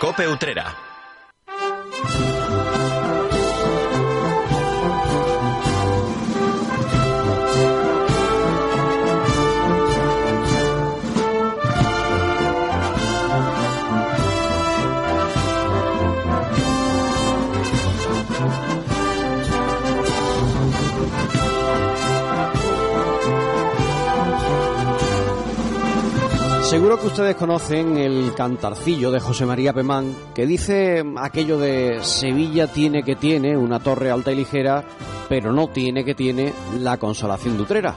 Cope Utrera. Seguro que ustedes conocen el cantarcillo de José María Pemán, que dice aquello de Sevilla tiene que tiene una torre alta y ligera, pero no tiene que tiene la consolación de Utrera.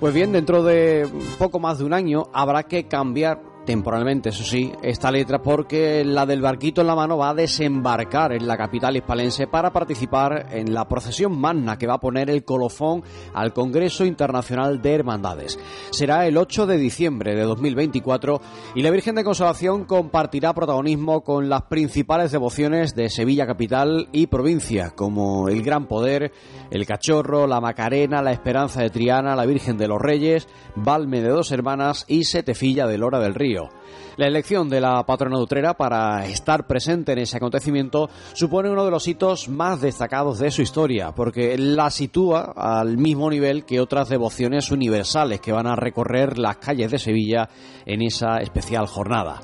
Pues bien, dentro de poco más de un año habrá que cambiar temporalmente, eso sí, esta letra porque la del barquito en la mano va a desembarcar en la capital hispalense para participar en la procesión magna que va a poner el colofón al Congreso Internacional de Hermandades. Será el 8 de diciembre de 2024 y la Virgen de Consolación compartirá protagonismo con las principales devociones de Sevilla capital y provincia, como el Gran Poder, el Cachorro, la Macarena, la Esperanza de Triana, la Virgen de los Reyes, Valme de Dos Hermanas y Setefilla de Lora del Río. La elección de la patrona de Utrera para estar presente en ese acontecimiento supone uno de los hitos más destacados de su historia, porque la sitúa al mismo nivel que otras devociones universales que van a recorrer las calles de Sevilla en esa especial jornada.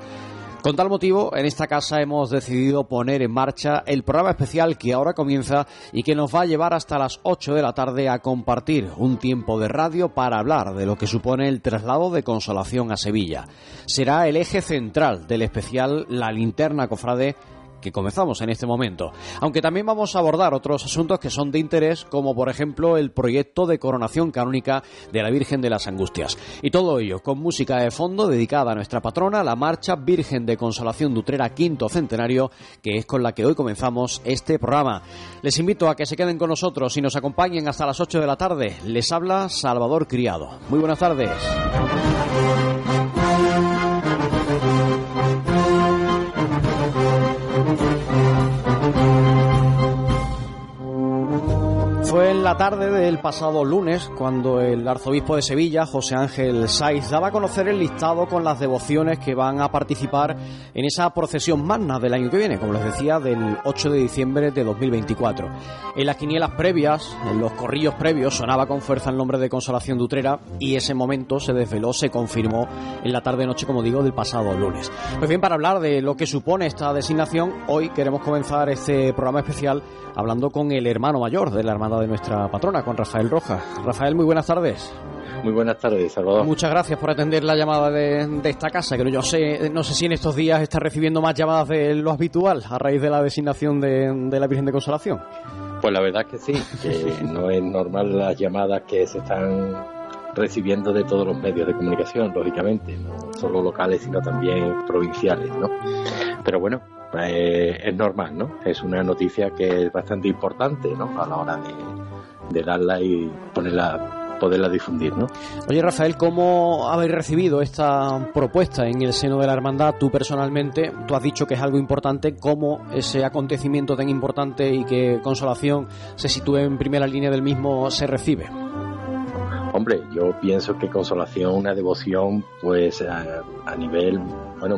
Con tal motivo, en esta casa hemos decidido poner en marcha el programa especial que ahora comienza y que nos va a llevar hasta las 8 de la tarde a compartir un tiempo de radio para hablar de lo que supone el traslado de consolación a Sevilla. Será el eje central del especial La Linterna Cofrade que comenzamos en este momento. Aunque también vamos a abordar otros asuntos que son de interés, como por ejemplo el proyecto de coronación canónica de la Virgen de las Angustias. Y todo ello con música de fondo dedicada a nuestra patrona, la Marcha Virgen de Consolación de Utrera Quinto Centenario, que es con la que hoy comenzamos este programa. Les invito a que se queden con nosotros y nos acompañen hasta las 8 de la tarde. Les habla Salvador Criado. Muy buenas tardes. La tarde del pasado lunes cuando el arzobispo de Sevilla, José Ángel Saiz, daba a conocer el listado con las devociones que van a participar en esa procesión magna del año que viene, como les decía, del 8 de diciembre de 2024. En las quinielas previas, en los corrillos previos, sonaba con fuerza el nombre de Consolación de Utrera y ese momento se desveló, se confirmó en la tarde-noche, como digo, del pasado lunes. Pues bien, para hablar de lo que supone esta designación, hoy queremos comenzar este programa especial hablando con el hermano mayor de la Hermandad de nuestra patrona, con Rafael Rojas. Rafael, muy buenas tardes. Muy buenas tardes, Salvador. Muchas gracias por atender la llamada de, de, esta casa, que yo sé, no sé si en estos días está recibiendo más llamadas de lo habitual a raíz de la designación de, de la Virgen de Consolación. Pues la verdad que sí, que no es normal las llamadas que se están recibiendo de todos los medios de comunicación, lógicamente, no solo locales, sino también provinciales, ¿no? Pero bueno, eh, es normal, ¿no? Es una noticia que es bastante importante, ¿no? A la hora de, de darla y ponerla, poderla difundir, ¿no? Oye, Rafael, ¿cómo habéis recibido esta propuesta en el seno de la hermandad? Tú personalmente, tú has dicho que es algo importante, ¿cómo ese acontecimiento tan importante y que Consolación se sitúe en primera línea del mismo se recibe? Hombre, yo pienso que Consolación, una devoción, pues a, a nivel, bueno,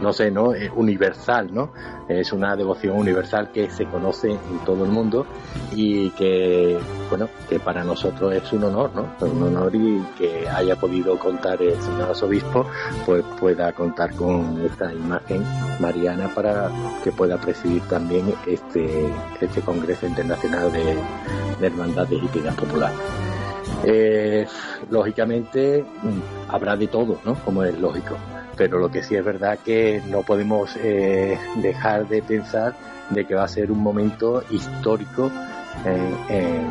no sé, ¿no? Es universal, ¿no? Es una devoción universal que se conoce en todo el mundo y que, bueno, que para nosotros es un honor, ¿no? Un honor y que haya podido contar el señor arzobispo, pues pueda contar con esta imagen mariana para que pueda presidir también este, este Congreso Internacional de, de Hermandades Popular. Eh, lógicamente habrá de todo, ¿no? Como es lógico pero lo que sí es verdad que no podemos eh, dejar de pensar de que va a ser un momento histórico eh,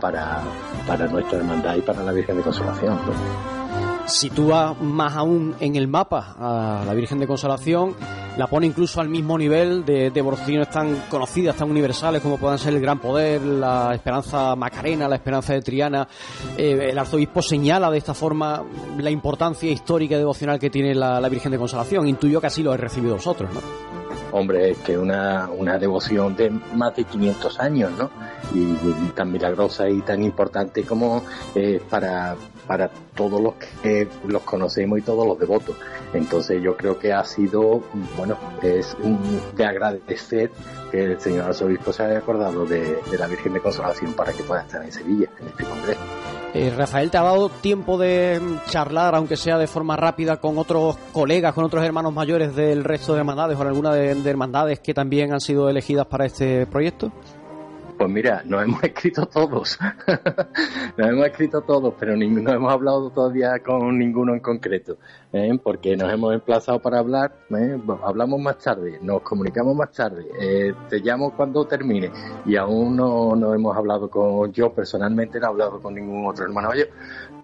para, para nuestra hermandad y para la Virgen de Consolación. Sitúa más aún en el mapa a la Virgen de Consolación, la pone incluso al mismo nivel de devociones tan conocidas, tan universales como puedan ser el Gran Poder, la Esperanza Macarena, la Esperanza de Triana. Eh, el arzobispo señala de esta forma la importancia histórica y devocional que tiene la, la Virgen de Consolación. Intuyo que así lo he recibido vosotros, ¿no? Hombre, es que una, una devoción de más de 500 años, ¿no? Y tan milagrosa y tan importante como eh, para, para todos los que los conocemos y todos los devotos. Entonces yo creo que ha sido, bueno, es de agradecer que el señor arzobispo se haya acordado de, la Virgen de Consolación para que pueda estar en Sevilla, en este congreso. Eh, Rafael, ¿te ha dado tiempo de charlar, aunque sea de forma rápida, con otros colegas, con otros hermanos mayores del resto de hermandades o alguna de hermandades que también han sido elegidas para este proyecto? Pues mira, nos hemos escrito todos, nos hemos escrito todos, pero no hemos hablado todavía con ninguno en concreto, ¿eh? porque nos hemos emplazado para hablar, ¿eh? hablamos más tarde, nos comunicamos más tarde, eh, te llamo cuando termine y aún no, no hemos hablado con, yo personalmente no he hablado con ningún otro hermano mayor,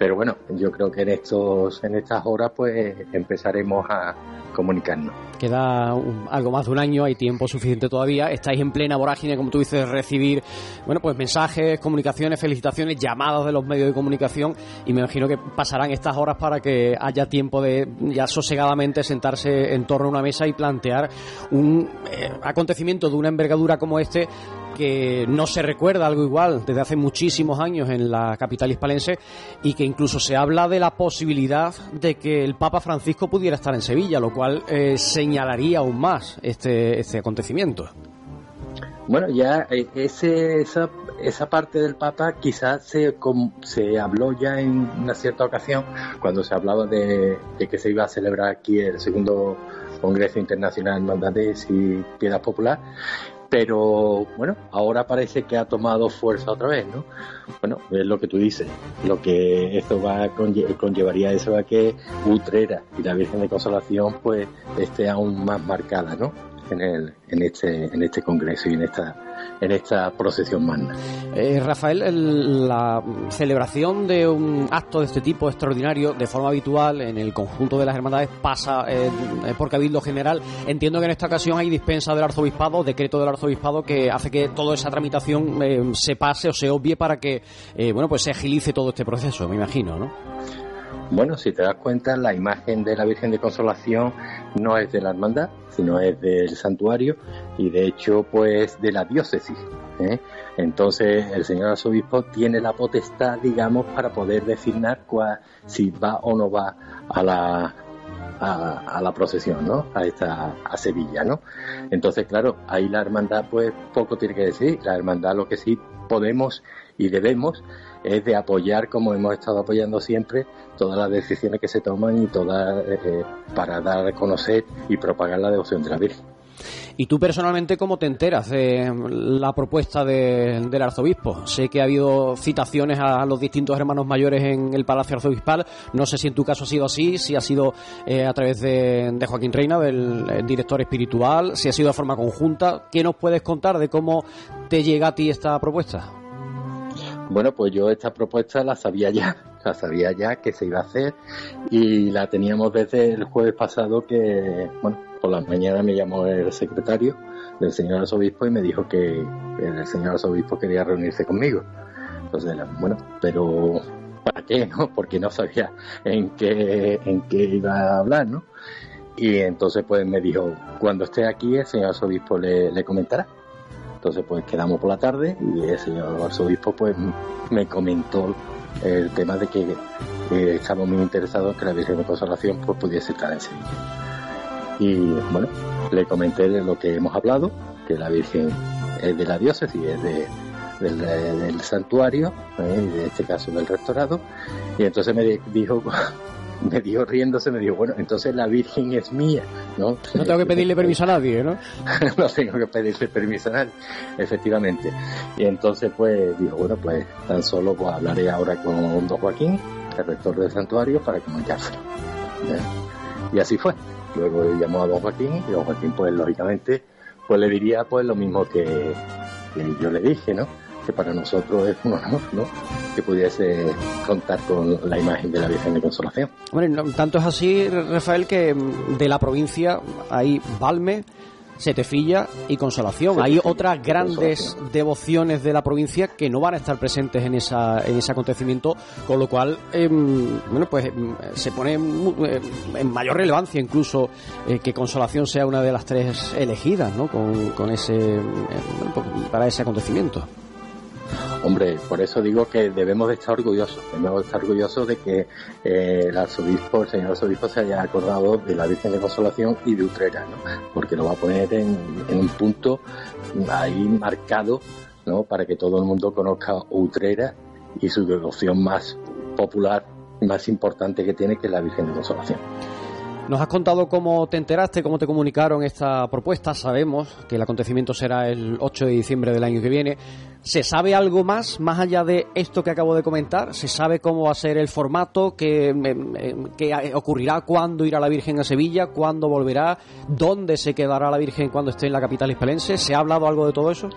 pero bueno, yo creo que en estos, en estas horas pues empezaremos a comunicarnos. Queda algo más de un año, hay tiempo suficiente todavía. Estáis en plena vorágine, como tú dices, recibir, bueno, pues mensajes, comunicaciones, felicitaciones, llamadas de los medios de comunicación y me imagino que pasarán estas horas para que haya tiempo de ya sosegadamente sentarse en torno a una mesa y plantear un eh, acontecimiento de una envergadura como este que no se recuerda algo igual desde hace muchísimos años en la capital hispalense y que incluso se habla de la posibilidad de que el Papa Francisco pudiera estar en Sevilla, lo cual eh, señalaría aún más este, este acontecimiento. Bueno, ya eh, ese, esa, esa parte del Papa quizás se, se habló ya en una cierta ocasión cuando se hablaba de, que se iba a celebrar aquí el segundo Congreso Internacional de Hermandades y Piedad Popular pero bueno, ahora parece que ha tomado fuerza otra vez, ¿no? Bueno, es lo que tú dices, lo que esto va a conllevaría eso a que Utrera y la Virgen de Consolación pues esté aún más marcada, ¿no? En, el, en, este, en este congreso y en esta en esta procesión magna. Eh, Rafael, la celebración de un acto de este tipo extraordinario, de forma habitual, en el conjunto de las hermandades, pasa eh, por Cabildo General. Entiendo que en esta ocasión hay dispensa del arzobispado, decreto del arzobispado, que hace que toda esa tramitación eh, se pase o se obvie para que eh, bueno pues se agilice todo este proceso, me imagino, ¿no? Bueno, si te das cuenta, la imagen de la Virgen de Consolación no es de la hermandad, sino es del santuario y de hecho, pues de la diócesis. ¿eh? Entonces, el señor arzobispo tiene la potestad, digamos, para poder designar si va o no va a la, a, la procesión, ¿no? A esta a Sevilla, ¿no? Entonces, claro, ahí la hermandad pues poco tiene que decir. La hermandad lo que sí podemos y debemos es de apoyar, como hemos estado apoyando siempre, todas las decisiones que se toman y todas eh, para dar a conocer y propagar la devoción de la Virgen. ¿Y tú personalmente cómo te enteras de la propuesta del arzobispo? Sé que ha habido citaciones a los distintos hermanos mayores en el Palacio Arzobispal. No sé si en tu caso ha sido así, si ha sido eh, a través de, de, Joaquín Reina, del eh, director espiritual, si ha sido de forma conjunta. ¿Qué nos puedes contar de cómo te llega a ti esta propuesta? Bueno, pues yo esta propuesta la sabía ya, la sabía ya que se iba a hacer y la teníamos desde el jueves pasado que, bueno, por la mañana me llamó el secretario del señor arzobispo y me dijo que el señor arzobispo quería reunirse conmigo. Entonces, bueno, pero ¿para qué, no? Porque no sabía en qué, en qué iba a hablar, ¿no? Y entonces pues me dijo, cuando esté aquí el señor arzobispo le, le comentará. Entonces pues quedamos por la tarde y el señor arzobispo pues me comentó el tema de que eh, estamos muy interesados en que la Virgen de Consolación pues pudiese estar en Sevilla. Y bueno, le comenté de lo que hemos hablado, que la Virgen es de la diócesis, es de, del, santuario, ¿eh? en este caso del restaurado, y entonces me dijo me dijo riéndose, me dijo, bueno, entonces la Virgen es mía, ¿no? No tengo que pedirle permiso a nadie, ¿no? no tengo que pedirle permiso a nadie, efectivamente. Y entonces, pues, dijo, bueno, pues tan solo pues, hablaré ahora con don Joaquín, el rector del santuario, para comunicárselo. Y así fue. Luego llamó a don Joaquín y don Joaquín, pues, lógicamente, pues le diría, pues, lo mismo que, que yo le dije, ¿no? Que para nosotros es un honor, ¿no? Que pudiese contar con la imagen de la Virgen de Consolación. Bueno, tanto es así, Rafael, que mm, de la provincia hay Valme, Setefilla y Consolación. Hay otras grandes devociones de la provincia que no van a estar presentes en, esa, en ese acontecimiento, con lo cual, em, bueno, pues em, se pone en mayor relevancia incluso eh, que Consolación sea una de las tres elegidas, ¿no? Con, con ese, em, para ese acontecimiento. Hombre, por eso digo que debemos de estar orgullosos, debemos de estar orgullosos de que eh, el arzobispo, el señor arzobispo se haya acordado de la Virgen de Consolación y de Utrera, ¿no? Porque lo va a poner en, un punto ahí marcado, ¿no? Para que todo el mundo conozca Utrera y su devoción más popular, más importante que tiene, que es la Virgen de Consolación. Nos has contado cómo te enteraste, cómo te comunicaron esta propuesta. Sabemos que el acontecimiento será el 8 de diciembre del año que viene. ¿Se sabe algo más, más allá de esto que acabo de comentar? ¿Se sabe cómo va a ser el formato? ¿Qué, ocurrirá? ¿Cuándo irá la Virgen a Sevilla? ¿Cuándo volverá? ¿Dónde se quedará la Virgen cuando esté en la capital hispalense? ¿Se ha hablado algo de todo eso?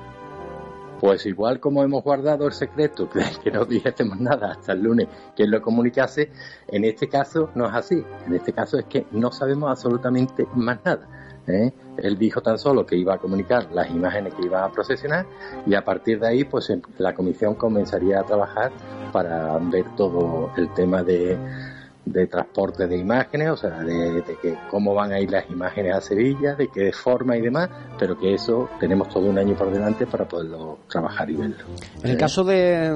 Pues igual como hemos guardado el secreto, que no dijésemos nada hasta el lunes quien lo comunicase, en este caso no es así. En este caso es que no sabemos absolutamente más nada. ¿eh? Él dijo tan solo que iba a comunicar las imágenes que iba a procesionar y a partir de ahí pues la comisión comenzaría a trabajar para ver todo el tema de de transporte de imágenes, o sea, de, que cómo van a ir las imágenes a Sevilla, de qué forma y demás, pero que eso tenemos todo un año por delante para poderlo trabajar y verlo. En el caso de,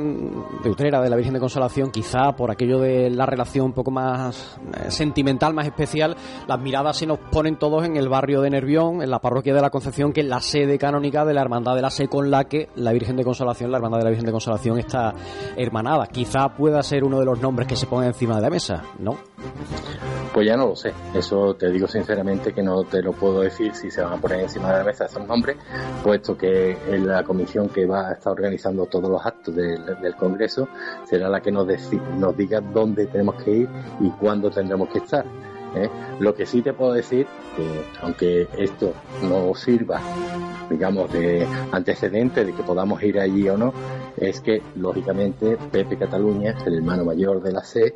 de Utrera, de la Virgen de Consolación, quizá por aquello de la relación un poco más eh, sentimental, más especial, las miradas se nos ponen todos en el barrio de Nervión, en la parroquia de la Concepción, que es la sede canónica de la Hermandad de la Se, con la que la Virgen de Consolación, la Hermandad de la Virgen de Consolación está hermanada. Quizá pueda ser uno de los nombres que se ponga encima de la mesa. ¿No? Pues ya no lo sé. Eso te digo sinceramente que no te lo puedo decir si se van a poner encima de la mesa esos nombres, puesto que la comisión que va a estar organizando todos los actos del, Congreso será la que nos, nos diga dónde tenemos que ir y cuándo tendremos que estar. ¿eh? Lo que sí te puedo decir, que aunque esto no sirva, digamos, de antecedente de que podamos ir allí o no, es que, lógicamente, Pepe Cataluña, el hermano mayor de la C,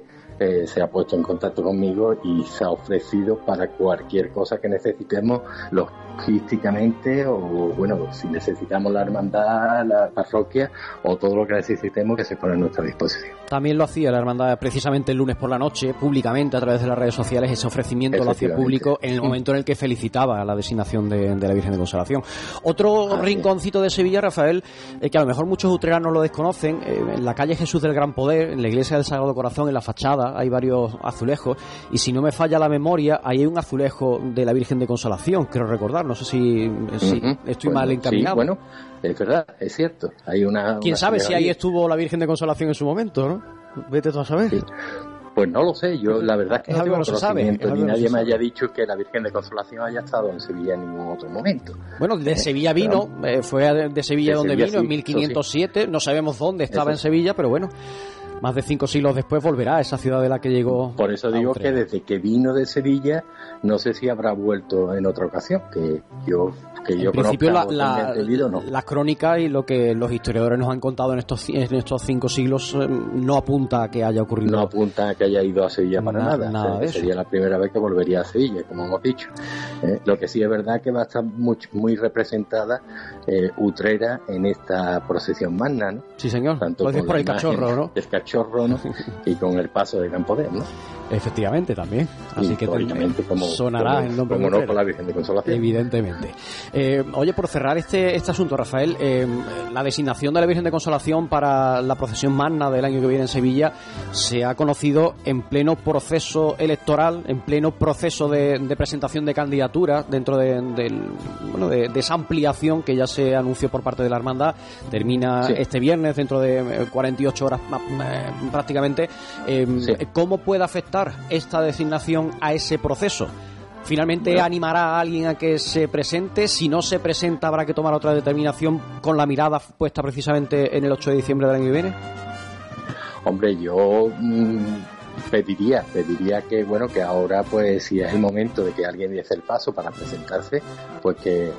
se ha puesto en contacto conmigo y se ha ofrecido para cualquier cosa que necesitemos, logísticamente o, bueno, si necesitamos la hermandad, la parroquia o todo lo que necesitemos que se pone a nuestra disposición. También lo hacía la hermandad precisamente el lunes por la noche, públicamente a través de las redes sociales, ese ofrecimiento lo hacía público en el momento en el que felicitaba la designación de, la Virgen de Consolación. Otro rinconcito de Sevilla, Rafael, eh, que a lo mejor muchos utreranos lo desconocen, eh, en la calle Jesús del Gran Poder, en la iglesia del Sagrado Corazón, en la fachada, hay varios azulejos y si no me falla la memoria, ahí hay un azulejo de la Virgen de Consolación, quiero recordar, no sé si, estoy mal encaminado. bueno, es verdad, es cierto. Hay una. ¿Quién sabe si ahí estuvo la Virgen de Consolación en su momento, no? Vete tú a saber. Pues no lo sé, yo la verdad es que no tengo conocimiento, ni nadie me haya dicho que la Virgen de Consolación haya estado en Sevilla en ningún otro momento. Bueno, de Sevilla vino, eh, fue de, Sevilla donde vino, en 1507, no sabemos dónde estaba en Sevilla, pero bueno, más de cinco siglos después volverá a esa ciudad de la que llegó. Por eso digo que desde que vino de Sevilla, no sé si habrá vuelto en otra ocasión, que yo que en principio la, la, crónica y lo que los historiadores nos han contado en estos en estos cinco siglos eh, no apunta a que haya ocurrido no apunta a que haya ido a Sevilla para nada, sería la primera vez que volvería a Sevilla como hemos dicho eh, lo que sí es verdad que va a estar muy, muy representada eh, Utrera en esta procesión magna ¿no? sí señor tanto por el cachorro ¿no? el cachorro ¿no? y con el paso de Gran Poder ¿no? Efectivamente, también. Así que como, sonará el nombre como no la Virgen de Consolación. Evidentemente. Eh, oye, por cerrar este, este asunto, Rafael, eh, la designación de la Virgen de Consolación para la procesión magna del año que viene en Sevilla se ha conocido en pleno proceso electoral, en pleno proceso de, presentación de candidaturas dentro de, bueno, de, esa ampliación que ya se anunció por parte de la hermandad. Termina este viernes, dentro de 48 eh, horas prácticamente. ¿Cómo puede afectar esta designación a ese proceso? Finalmente animará a alguien a que se presente. Si no se presenta, habrá que tomar otra determinación con la mirada puesta precisamente en el 8 de diciembre del año que viene. Hombre, yo mm, pediría, pediría que bueno que ahora pues si es el momento de que alguien diese el paso para presentarse, pues que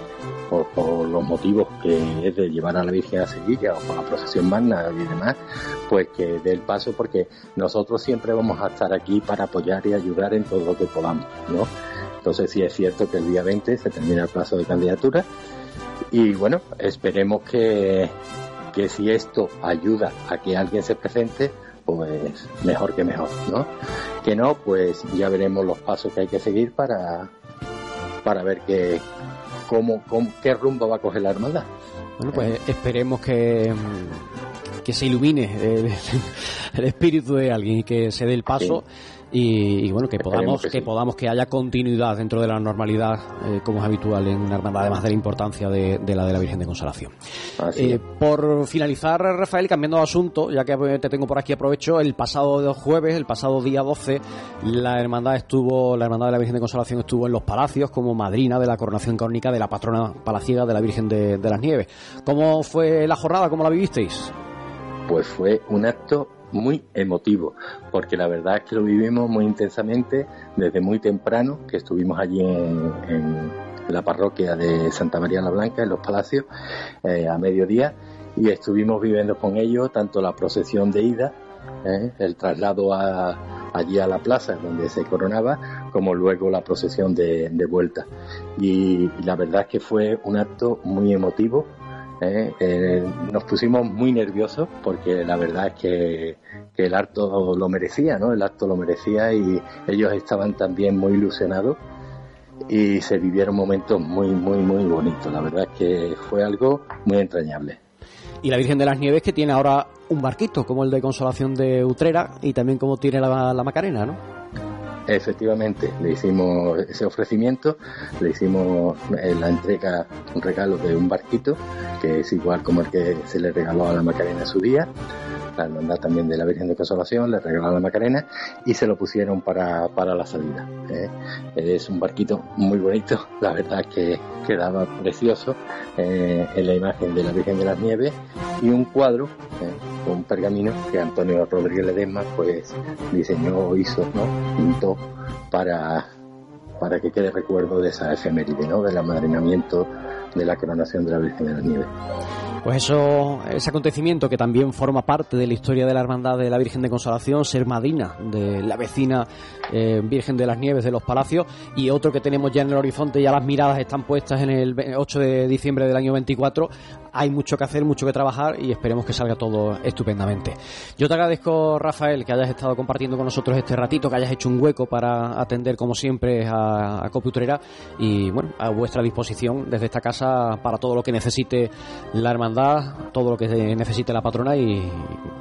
por, los motivos que es de llevar a la Virgen a Sevilla o por la procesión magna y demás, pues que dé el paso porque nosotros siempre vamos a estar aquí para apoyar y ayudar en todo lo que podamos, ¿no? Entonces sí es cierto que el día 20 se termina el plazo de candidatura y bueno, esperemos que, que si esto ayuda a que alguien se presente, pues mejor que mejor, ¿no? Que no, pues ya veremos los pasos que hay que seguir para, para ver qué, cómo, qué rumbo va a coger la hermandad. Bueno, pues esperemos que, que se ilumine el, espíritu de alguien y que se dé el paso y, bueno que podamos que, podamos que haya continuidad dentro de la normalidad eh, como es habitual en una hermandad además de la importancia de, la de la Virgen de Consolación eh, por finalizar Rafael cambiando de asunto ya que te tengo por aquí aprovecho el pasado jueves el pasado día 12 la hermandad estuvo la hermandad de la Virgen de Consolación estuvo en los palacios como madrina de la coronación crónica de la patrona palaciega de la Virgen de, de las Nieves ¿cómo fue la jornada? ¿cómo la vivisteis? Pues fue un acto muy emotivo, porque la verdad es que lo vivimos muy intensamente desde muy temprano, que estuvimos allí en, la parroquia de Santa María la Blanca, en los Palacios, eh, a mediodía, y estuvimos viviendo con ellos tanto la procesión de ida, eh, el traslado allí a la plaza donde se coronaba, como luego la procesión de, vuelta. y la verdad es que fue un acto muy emotivo, ¿eh? Nos pusimos muy nerviosos porque la verdad es que, el acto lo merecía, ¿no? El acto lo merecía y ellos estaban también muy ilusionados y se vivieron momentos muy, muy, muy bonitos. La verdad es que fue algo muy entrañable. Y la Virgen de las Nieves que tiene ahora un barquito como el de Consolación de Utrera y también como tiene la, la Macarena, ¿no? Efectivamente, le hicimos ese ofrecimiento, le hicimos eh, la entrega, un regalo de un barquito, que es igual como el que se le regaló a la Macarena en su día, la hermandad también de la Virgen de Consolación, le regalaron la Macarena y se lo pusieron para, para la salida. ¿eh? Es un barquito muy bonito, la verdad que quedaba precioso eh, en la imagen de la Virgen de las Nieves y un cuadro ¿eh? con un pergamino que Antonio Rodríguez Ledesma pues diseñó, hizo, pintó para, para que quede recuerdo de esa efeméride, ¿no? del amadrinamiento de la coronación de la Virgen de las Nieves. Pues eso, ese acontecimiento que también forma parte de la historia de la Hermandad de la Virgen de Consolación, ser madrina de la vecina eh, Virgen de las Nieves de los Palacios, y otro que tenemos ya en el horizonte, ya las miradas están puestas en el 8 de diciembre del año 24. Hay mucho que hacer, mucho que trabajar y esperemos que salga todo estupendamente. Yo te agradezco, Rafael, que hayas estado compartiendo con nosotros este ratito, que hayas hecho un hueco para atender, como siempre, a, a Coputrera y, bueno, a vuestra disposición desde esta casa para todo lo que necesite la Hermandad todo lo que necesite la patrona y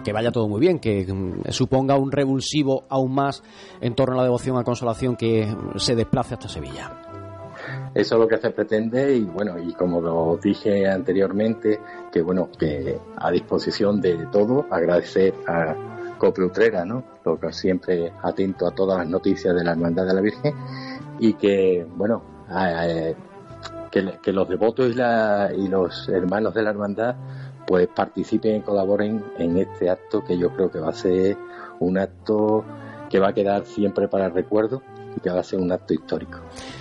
que vaya todo muy bien, que mm, suponga un revulsivo aún más en torno a la devoción a consolación que se desplace hasta Sevilla. Eso es lo que se pretende y bueno, y como lo dije anteriormente, que bueno, que a disposición de todo, agradecer a Cope Utrera, ¿no? Que siempre atento a todas las noticias de la Hermandad de la Virgen y que bueno, que, los devotos y, la, y los hermanos de la hermandad pues participen y colaboren en este acto que yo creo que va a ser un acto que va a quedar siempre para el recuerdo y que va a ser un acto histórico.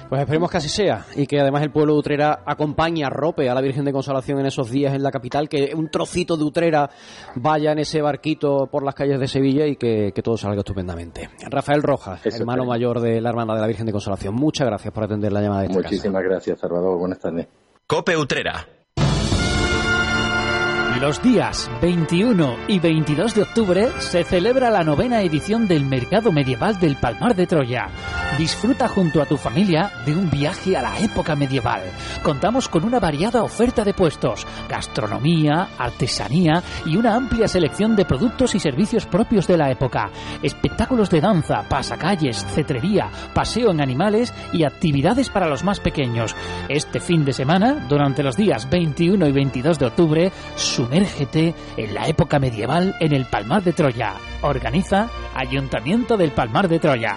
Pues esperemos que así sea y que además el pueblo de Utrera acompañe a Rope, a la Virgen de Consolación en esos días en la capital, que un trocito de Utrera vaya en ese barquito por las calles de Sevilla y que, todo salga estupendamente. Rafael Rojas, hermano mayor de la Hermana de la Virgen de Consolación, muchas gracias por atender la llamada de esta Muchísimas gracias, Salvador. Buenas tardes. Cope Utrera los días 21 y 22 de octubre se celebra la novena edición del Mercado Medieval del Palmar de Troya. Disfruta junto a tu familia de un viaje a la época medieval. Contamos con una variada oferta de puestos, gastronomía, artesanía y una amplia selección de productos y servicios propios de la época. Espectáculos de danza, pasacalles, cetrería, paseo en animales y actividades para los más pequeños. Este fin de semana, durante los días 21 y 22 de octubre, su Sumérgete en la época medieval en el Palmar de Troya. Organiza Ayuntamiento del Palmar de Troya.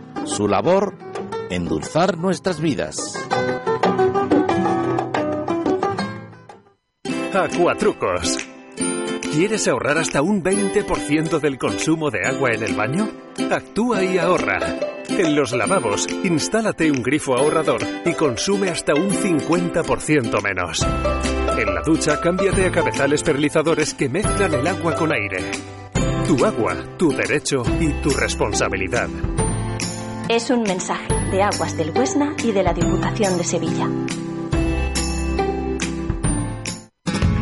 su labor, endulzar nuestras vidas. Acuatrucos ¿Quieres ahorrar hasta un 20% del consumo de agua en el baño? Actúa y ahorra. En los lavabos, instálate un grifo ahorrador y consume hasta un 50% menos. En la ducha, cámbiate a cabezales perlizadores que mezclan el agua con aire. Tu agua, tu derecho y tu responsabilidad. Es un mensaje de Aguas del Huesna y de la Diputación de Sevilla.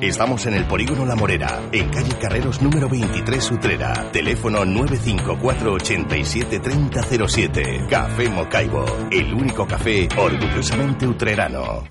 Estamos en el Polígono La Morera, en calle Carreros número 23 Utrera. Teléfono 954 87 3007. Café Mocaibo, el único café orgullosamente utrerano.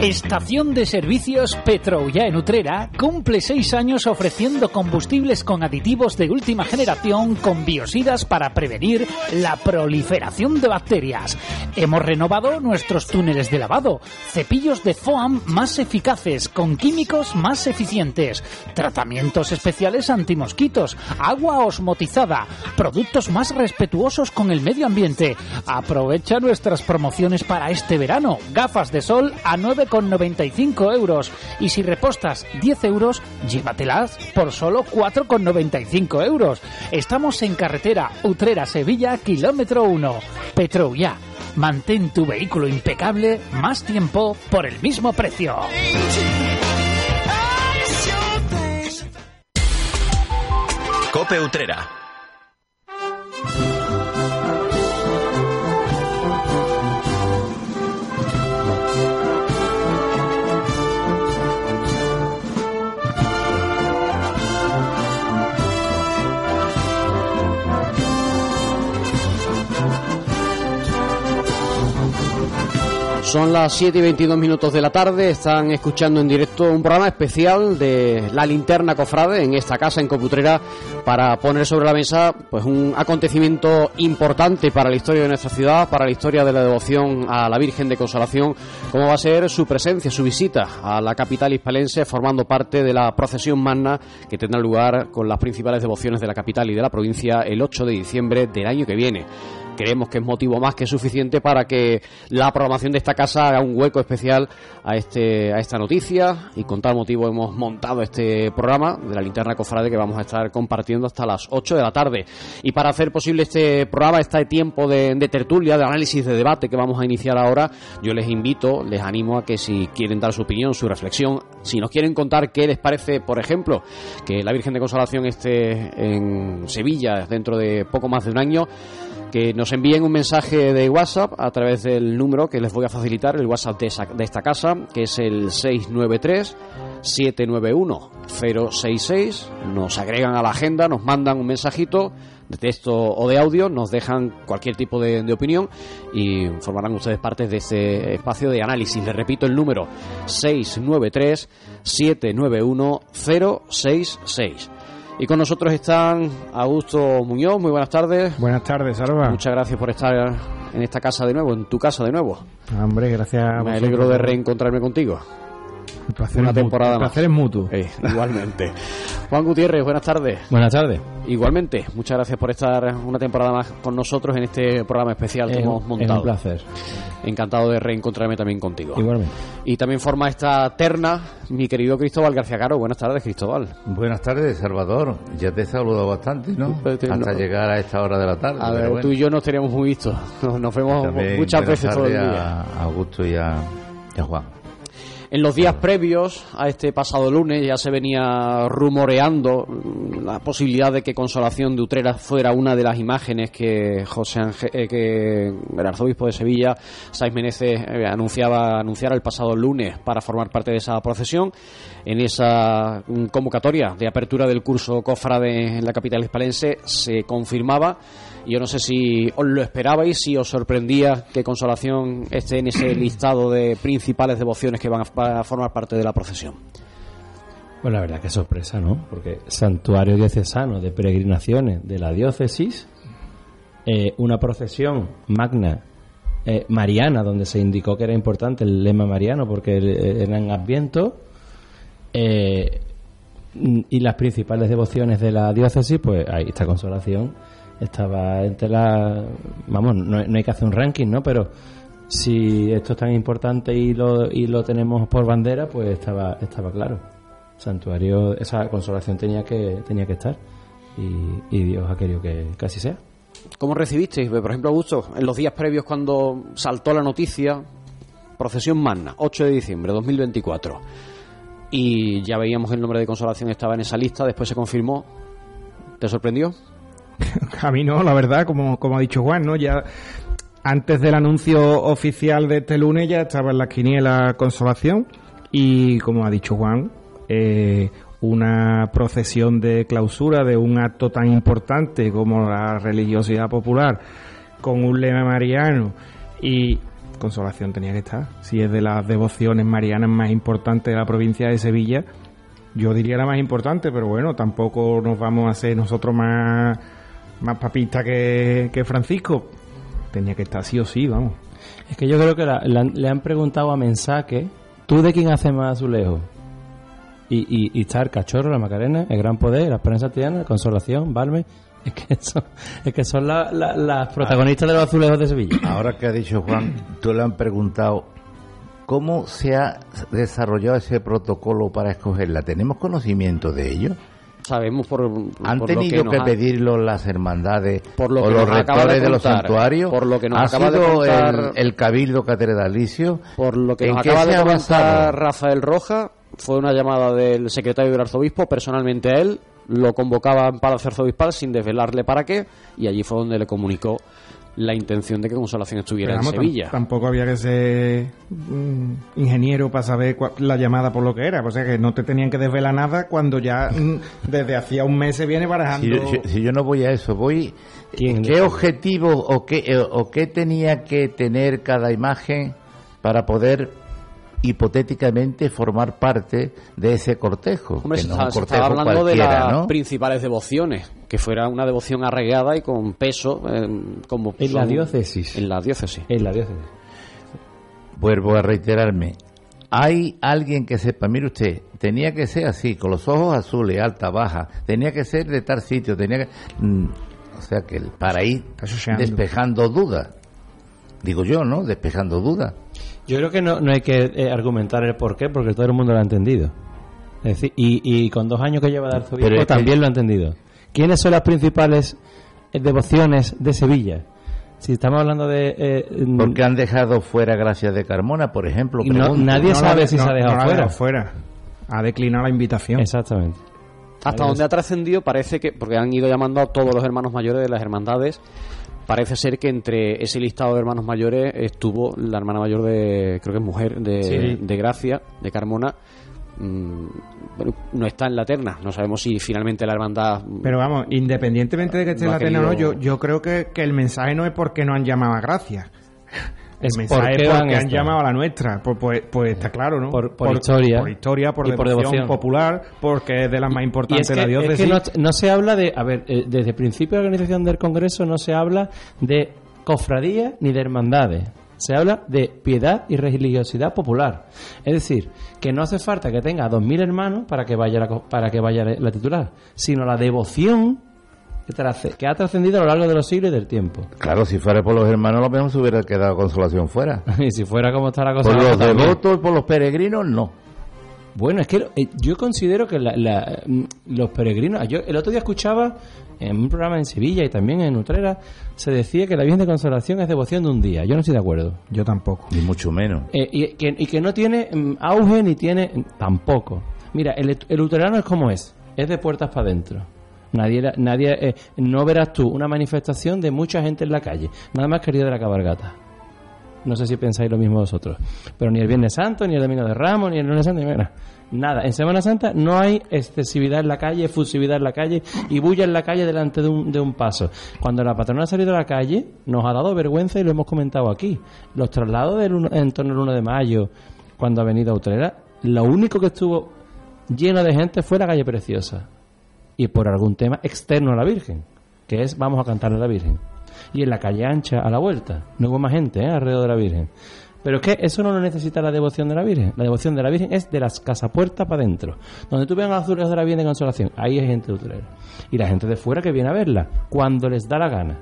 Estación de Servicios Petroulla en Utrera cumple seis años ofreciendo combustibles con aditivos de última generación con biosidas para prevenir la proliferación de bacterias. Hemos renovado nuestros túneles de lavado, cepillos de foam más eficaces con químicos más eficientes, tratamientos especiales antimosquitos, agua osmotizada, productos más respetuosos con el medio ambiente. Aprovecha nuestras promociones para este verano. Gafas de sol a 9,95 euros. Y si repostas 10 euros, llévatelas por solo 4,95 euros. Estamos en carretera Utrera-Sevilla, kilómetro 1. Petroulla. Mantén tu vehículo impecable más tiempo por el mismo precio. Cope Utrera. Son las 7 y 22 minutos de la tarde, están escuchando en directo un programa especial de La Linterna Cofrade en esta casa en Coputrera para poner sobre la mesa pues un acontecimiento importante para la historia de nuestra ciudad, para la historia de la devoción a la Virgen de Consolación, como va a ser su presencia, su visita a la capital hispalense formando parte de la procesión magna que tendrá lugar con las principales devociones de la capital y de la provincia el 8 de diciembre del año que viene creemos que es motivo más que suficiente para que la programación de esta casa haga un hueco especial a este a esta noticia. Y con tal motivo hemos montado este programa de la linterna cofrade que vamos a estar compartiendo hasta las 8 de la tarde. Y para hacer posible este programa este tiempo de, de tertulia de análisis de debate que vamos a iniciar ahora yo les invito les animo a que si quieren dar su opinión su reflexión si nos quieren contar qué les parece por ejemplo que la Virgen de Consolación esté en Sevilla dentro de poco más de un año que nos envíen un mensaje de WhatsApp a través del número que les voy a facilitar, el WhatsApp de, esa- de esta casa, que es el 693 791 066. Nos agregan a la agenda, nos mandan un mensajito de texto o de audio, nos dejan cualquier tipo de, de opinión y formarán ustedes parte de este espacio de análisis. Les repito el número 693 791 066. Y con nosotros están Augusto Muñoz, muy buenas tardes. Buenas tardes, Salva. Muchas gracias por estar en esta casa de nuevo, en tu casa de nuevo. Hombre, gracias Me vosotros. alegro de reencontrarme contigo. El placer una es mutuo. temporada El más. placer es mutuo. Eh, igualmente. Juan Gutiérrez, buenas tardes. Buenas tardes. Igualmente, muchas gracias por estar una temporada más con nosotros en este programa especial que Es hemos montado. es un placer. Encantado de reencontrarme también contigo. Igualmente. Y también forma esta terna mi querido Cristóbal García Caro. Buenas tardes, Cristóbal. Buenas tardes, Salvador. Ya te he saludado bastante, ¿no? Hasta no. llegar a esta hora de la tarde. A ver, bueno. tú y yo nos teníamos muy vistos. Nos, nos vemos También muchas veces todo el día. A Augusto y a, y a Juan. En los días previos a este pasado lunes ya se venía rumoreando la posibilidad de que Consolación de Utrera fuera una de las imágenes que José Ángel- eh, que el arzobispo de Sevilla, Saiz Menezes, eh, anunciaba anunciara el pasado lunes para formar parte de esa procesión. En esa mm, convocatoria de apertura del curso Cofrade en la capital hispalense se confirmaba Yo no sé si os lo esperabais, si os sorprendía que Consolación esté en ese listado de principales devociones que van a, formar parte de la procesión. Pues la verdad que sorpresa, ¿no? Porque santuario diocesano de peregrinaciones de la diócesis, eh, una procesión magna eh, mariana, donde se indicó que era importante el lema mariano porque eh, eran adviento, eh, y las principales devociones de la diócesis, pues ahí esta consolación estaba entre las... Vamos, no, no hay que hacer un ranking, ¿no? Pero si esto es tan importante y lo, y lo tenemos por bandera, pues estaba, estaba claro. Santuario, esa consolación tenía que, tenía que estar. Y, Dios ha querido que, que así sea. ¿Cómo recibisteis, por ejemplo, Augusto, en los días previos cuando saltó la noticia, procesión magna, 8 de diciembre de 2024, y ya veíamos el nombre de Consolación estaba en esa lista, después se confirmó, ¿te sorprendió? A mí no, la verdad, como, como ha dicho Juan, ¿no? Ya antes del anuncio oficial de este lunes ya estaba en la quiniela Consolación y como ha dicho Juan, eh, una procesión de clausura de un acto tan importante como la religiosidad popular con un lema mariano y Consolación tenía que estar. Si es de las devociones marianas más importantes de la provincia de Sevilla, yo diría la más importante, pero bueno, tampoco nos vamos a hacer nosotros más, más papistas que, que Francisco. Tenía que estar sí o sí, vamos. Es que yo creo que la- la- le han preguntado a Mensaque, ¿tú de quién hace más azulejo? Y, y, y está el Cachorro, la Macarena, el Gran Poder, la Esperanza Tiana, la Consolación, Balme. Es que son, es que son la- la- las protagonistas de los azulejos de Sevilla. Ahora que ha dicho Juan, tú le han preguntado cómo se ha desarrollado ese protocolo para escogerla. ¿Tenemos conocimiento de ello? Sabemos por, ¿Han por lo tenido que, pedirlo las hermandades Por lo o los rectores de de, los contar, santuarios? por lo que nos ¿Ha acaba de contar- el, el cabildo catedralicio? Por lo que ¿En nos acaba de basado? Rafael Roja, fue una llamada del secretario del arzobispo personalmente a él, lo convocaba en Palacio Arzobispal sin desvelarle para qué, y allí fue donde le comunicó la intención de que Consolación estuviera vamos, en Sevilla. Tampoco había que ser mm, ingeniero para saber cua- la llamada por lo que era. O sea que no te tenían que desvelar nada cuando ya mm, desde hacía un mes se viene Si, barajando. yo- si- si yo no voy a eso, voy... ¿Quién ¿Qué objetivo o qué, eh, o qué tenía que tener cada imagen para poder hipotéticamente formar parte de ese cortejo? Hombre, Que se, no estaba, un se estaba cortejo hablando de las ¿no? principales devociones, que fuera una devoción arraigada y con peso eh, como En la diócesis. En la diócesis. En la diócesis. Vuelvo a reiterarme. Hay alguien que sepa, mire usted, tenía que ser así, con los ojos azules, alta, baja, tenía que ser de tal sitio, tenía que... mm, o sea que el- para ir despejando dudas. Digo yo, ¿no? Despejando dudas. Yo creo que no, no hay que eh, argumentar el por qué, porque todo el mundo lo ha entendido. Es decir, y, y con dos años que lleva de arzobispo que- también lo ha entendido. ¿Quiénes son las principales eh, devociones de Sevilla? Si estamos hablando de... eh, Porque han dejado fuera Gracias de Carmona, por ejemplo. No- nadie sabe si se ha dejado fuera. fuera. Ha declinado la invitación. Exactamente. Hasta donde ha trascendido parece que, porque han ido llamando a todos los hermanos mayores de las hermandades, parece ser que entre ese listado de hermanos mayores estuvo la hermana mayor de, creo que es mujer, de, Sí. de Gracia, de Carmona. Mm, bueno, no está en la terna, no sabemos si finalmente la hermandad... Pero vamos, independientemente de que esté en la tena o no, yo, yo creo que, que el mensaje no es porque no han llamado a Gracia. El Es mensaje porque es porque han llamado a la nuestra. Pues, pues, pues está claro, ¿no? Por- por historia. Por historia, por, devoción, popular, porque es de las más importantes es de la que, es diócesis. que no, no se habla de... A ver, eh, desde el principio de la organización del Congreso no se habla de cofradías ni de hermandades. Se habla de piedad y religiosidad popular. Es decir, que no hace falta que tenga dos mil hermanos para que vaya la, para que vaya la titular, sino la devoción que, trace- que ha trascendido a lo largo de los siglos y del tiempo. Claro, si fuera por los hermanos, lo mismo se hubiera quedado consolación fuera. y si fuera como está la cosa... Por los devotos por los peregrinos, no. Bueno, es que eh, yo considero que la- la, mm, los peregrinos. Yo el otro día escuchaba en un programa en Sevilla y también en Utrera, se decía que la Virgen de Consolación es devoción de un día. Yo no estoy de acuerdo. Yo tampoco. Ni mucho menos. Eh, y, que, y que no tiene mm, auge ni tiene. tampoco. Mira, el, el luterano es como es: es de puertas para adentro. Nadie, era- nadie eh, no verás tú una manifestación de mucha gente en la calle, nada más querido de la cabalgata. No sé si pensáis lo mismo vosotros. Pero ni el Viernes Santo, ni el Domingo de Ramos, ni el Lunes Santo, ni nada. Nada. En Semana Santa no hay excesividad en la calle, efusividad en la calle y bulla en la calle delante de un, de un paso. Cuando la patrona ha salido a la calle, nos ha dado vergüenza y lo hemos comentado aquí. Los traslados del uno- en torno al 1 de mayo, cuando ha venido a Utrera, lo único que estuvo lleno de gente fue la calle Preciosa. Y por algún tema externo a la Virgen, que es vamos a cantarle a la Virgen y en la calle ancha a la vuelta. No hubo más gente ¿eh? alrededor de la Virgen. Pero es que eso no lo necesita la devoción de la Virgen. La devoción de la Virgen es de las casapuertas para adentro. Donde tú veas a los azulejos de la Virgen de Consolación, ahí hay gente de Utrera. Y la gente de fuera que viene a verla, cuando les da la gana.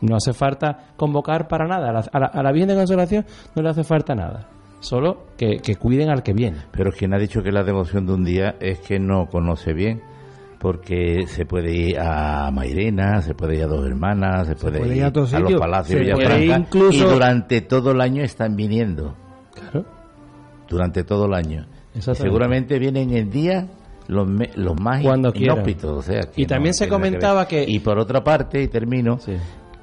No hace falta convocar para nada. A la, a la- a la Virgen de Consolación no le hace falta nada. Solo que, que cuiden al que viene. Pero quien ha dicho que la devoción de un día es que no conoce bien. Porque se puede ir a Mairena, se puede ir a Dos Hermanas, se puede, puede ir a a, los palacios Villafranca. incluso- Y durante todo el año están viniendo. Claro. Durante todo el año. Seguramente vienen el día los, me- los más Cuando inhóspitos. O sea, que Y también se comentaba que- Y por otra parte, y termino,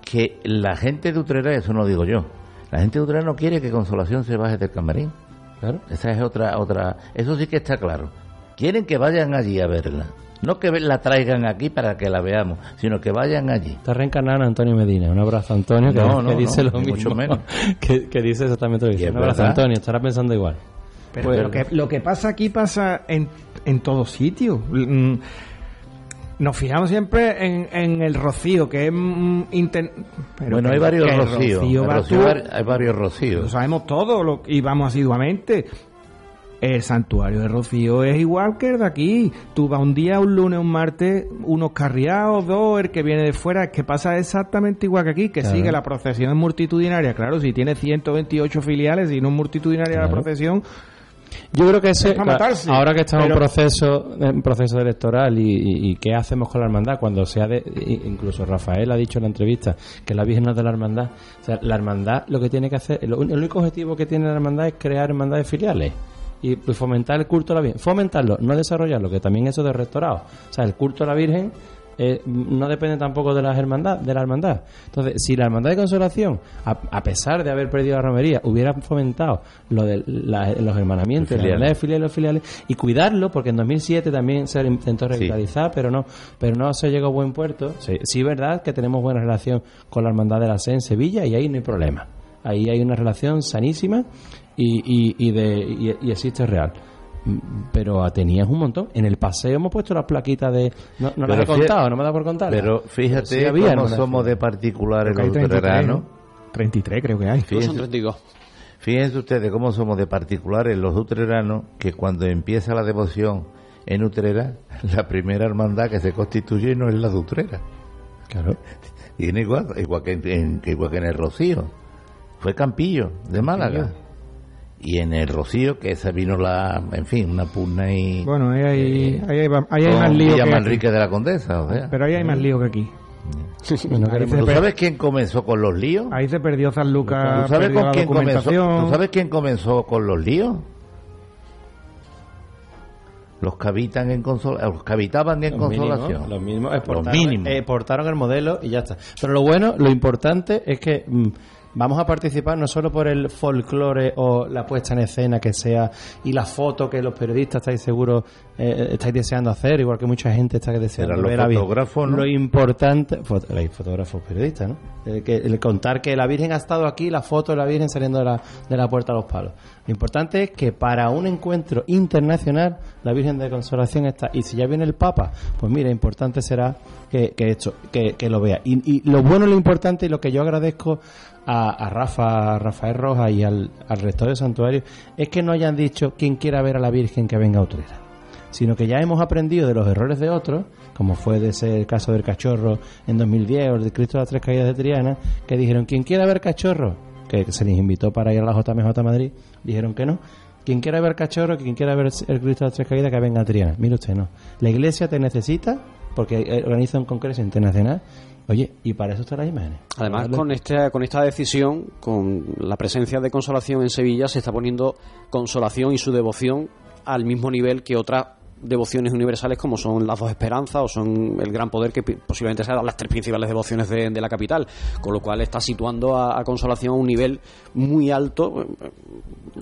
que la gente de Utrera, eso no lo digo yo, la gente de Utrera no quiere que Consolación se baje del camarín. Claro. Esa es otra, otra, eso sí que está claro. Quieren que vayan allí a verla. No que la traigan aquí para que la veamos, sino que vayan allí. Está reencarnado Antonio Medina. Un abrazo, Antonio, que, No, que no, dice no, lo mismo. mucho menos. Que, que dice exactamente lo mismo. Un abrazo, verdad. Antonio. Estará pensando igual. Pero Pues- lo, que, lo que pasa aquí pasa en, en todos sitios. Mm, Nos fijamos siempre en, en el rocío, que es... mm, pero bueno, que- hay varios rocíos. rocío hay varios Lo rocíos. sabemos todos lo- y vamos asiduamente. El santuario de Rocío es igual que el de aquí. Tú vas un día, un lunes, un martes, unos carriados, dos, el que viene de fuera, es que pasa exactamente igual que aquí, que Claro. sigue la procesión multitudinaria. Claro, si tiene 128 filiales y no es multitudinaria la procesión, Yo creo que ese, Es ahora que estamos Pero- en proceso en proceso electoral y, y- y qué hacemos con la hermandad cuando sea de i- incluso Rafael ha dicho en la entrevista que la Virgen no es de la hermandad, o sea, la hermandad lo que tiene que hacer, lo el único objetivo que tiene la hermandad es crear hermandades filiales y pues, fomentar el culto a la Virgen, fomentarlo, no desarrollarlo, que también eso de restaurado, o sea, el culto a la Virgen eh, no depende tampoco de las hermandad, de la hermandad. Entonces, si la hermandad de consolación, a, a pesar de haber perdido la romería, hubiera fomentado lo de la- los hermanamientos, las Filiales. hermandades filiales, los filiales, y cuidarlo, porque en 2007 también se intentó revitalizar, pero no, pero no se llegó a buen puerto. Sí, sí es verdad que tenemos buena relación con la hermandad de la SE en Sevilla y ahí no hay problema. Ahí hay una relación sanísima y, y, y de, y, y existe real. Mm, Pero tenías un montón. En el paseo hemos puesto las plaquitas de. No, no las he contado, no me da por contar. Pero fíjate Sí había cómo somos de particulares los que hay 33, luteranos. ¿no? 33 creo que hay. Fíjense- son 32. Fíjense ustedes cómo somos de particulares los utreranos, que cuando empieza la devoción en Utrera, la primera hermandad que se constituye no es la de Utrera. Claro. Tiene igual, igual, que en, que igual que en el Rocío. Fue Campillo, de Málaga. Y en el Rocío, que esa vino la, en fin, una pugna y... Bueno, ahí hay, ahí hay, ahí hay más lío Villa que Manrique de la Condesa, o sea. Pero ahí hay más lío que aquí. Queremos- se ¿Tú per- sabes quién comenzó con los líos? Ahí se perdió San Lucas, ¿Tú sabes, con quién comenzó. ¿Tú sabes quién comenzó con los líos? Los que habitan en consol- los que habitaban en Los consolación. los mínimos Los exportaron, mínimos. exportaron el modelo y ya está. Pero lo bueno, lo importante es que mm, vamos a participar no solo por el folclore o la puesta en escena que sea y la foto que los periodistas estáis seguros eh, estáis deseando hacer, igual que mucha gente está deseando los ver a fotógrafos, ¿no? Lo importante, fot- hay fotógrafos periodistas, ¿no? El, que, el contar que la Virgen ha estado aquí, la foto de la Virgen saliendo de la, de la puerta a los palos. Lo importante es que para un encuentro internacional la Virgen de Consolación está. Y si ya viene el Papa, pues mira, importante será que, que esto, que, que lo vea. Y, y lo bueno, lo importante y lo que yo agradezco a, a Rafa, a Rafael Rojas y al, al rector del santuario es que no hayan dicho quien quiera ver a la Virgen que venga a Utrera, sino que ya hemos aprendido de los errores de otros, como fue de ese el caso del cachorro en 2010 o el Cristo de las Tres Caídas de Triana, que dijeron quien quiera ver cachorro, que se les invitó para ir a la JMJ Madrid, dijeron que no. Quien quiera ver cachorro, quien quiera ver el Cristo de las Tres Caídas, que venga a Triana. Mire usted, no. La iglesia te necesita porque eh, organiza un congreso internacional. Oye, y para eso está las imágenes. Además, con esta, con esta decisión, con la presencia de Consolación en Sevilla, se está poniendo Consolación y su devoción al mismo nivel que otras devociones universales como son las dos esperanzas o son el gran poder que posiblemente sean las tres principales devociones de, de la capital, con lo cual está situando a, a Consolación a un nivel muy alto, eh,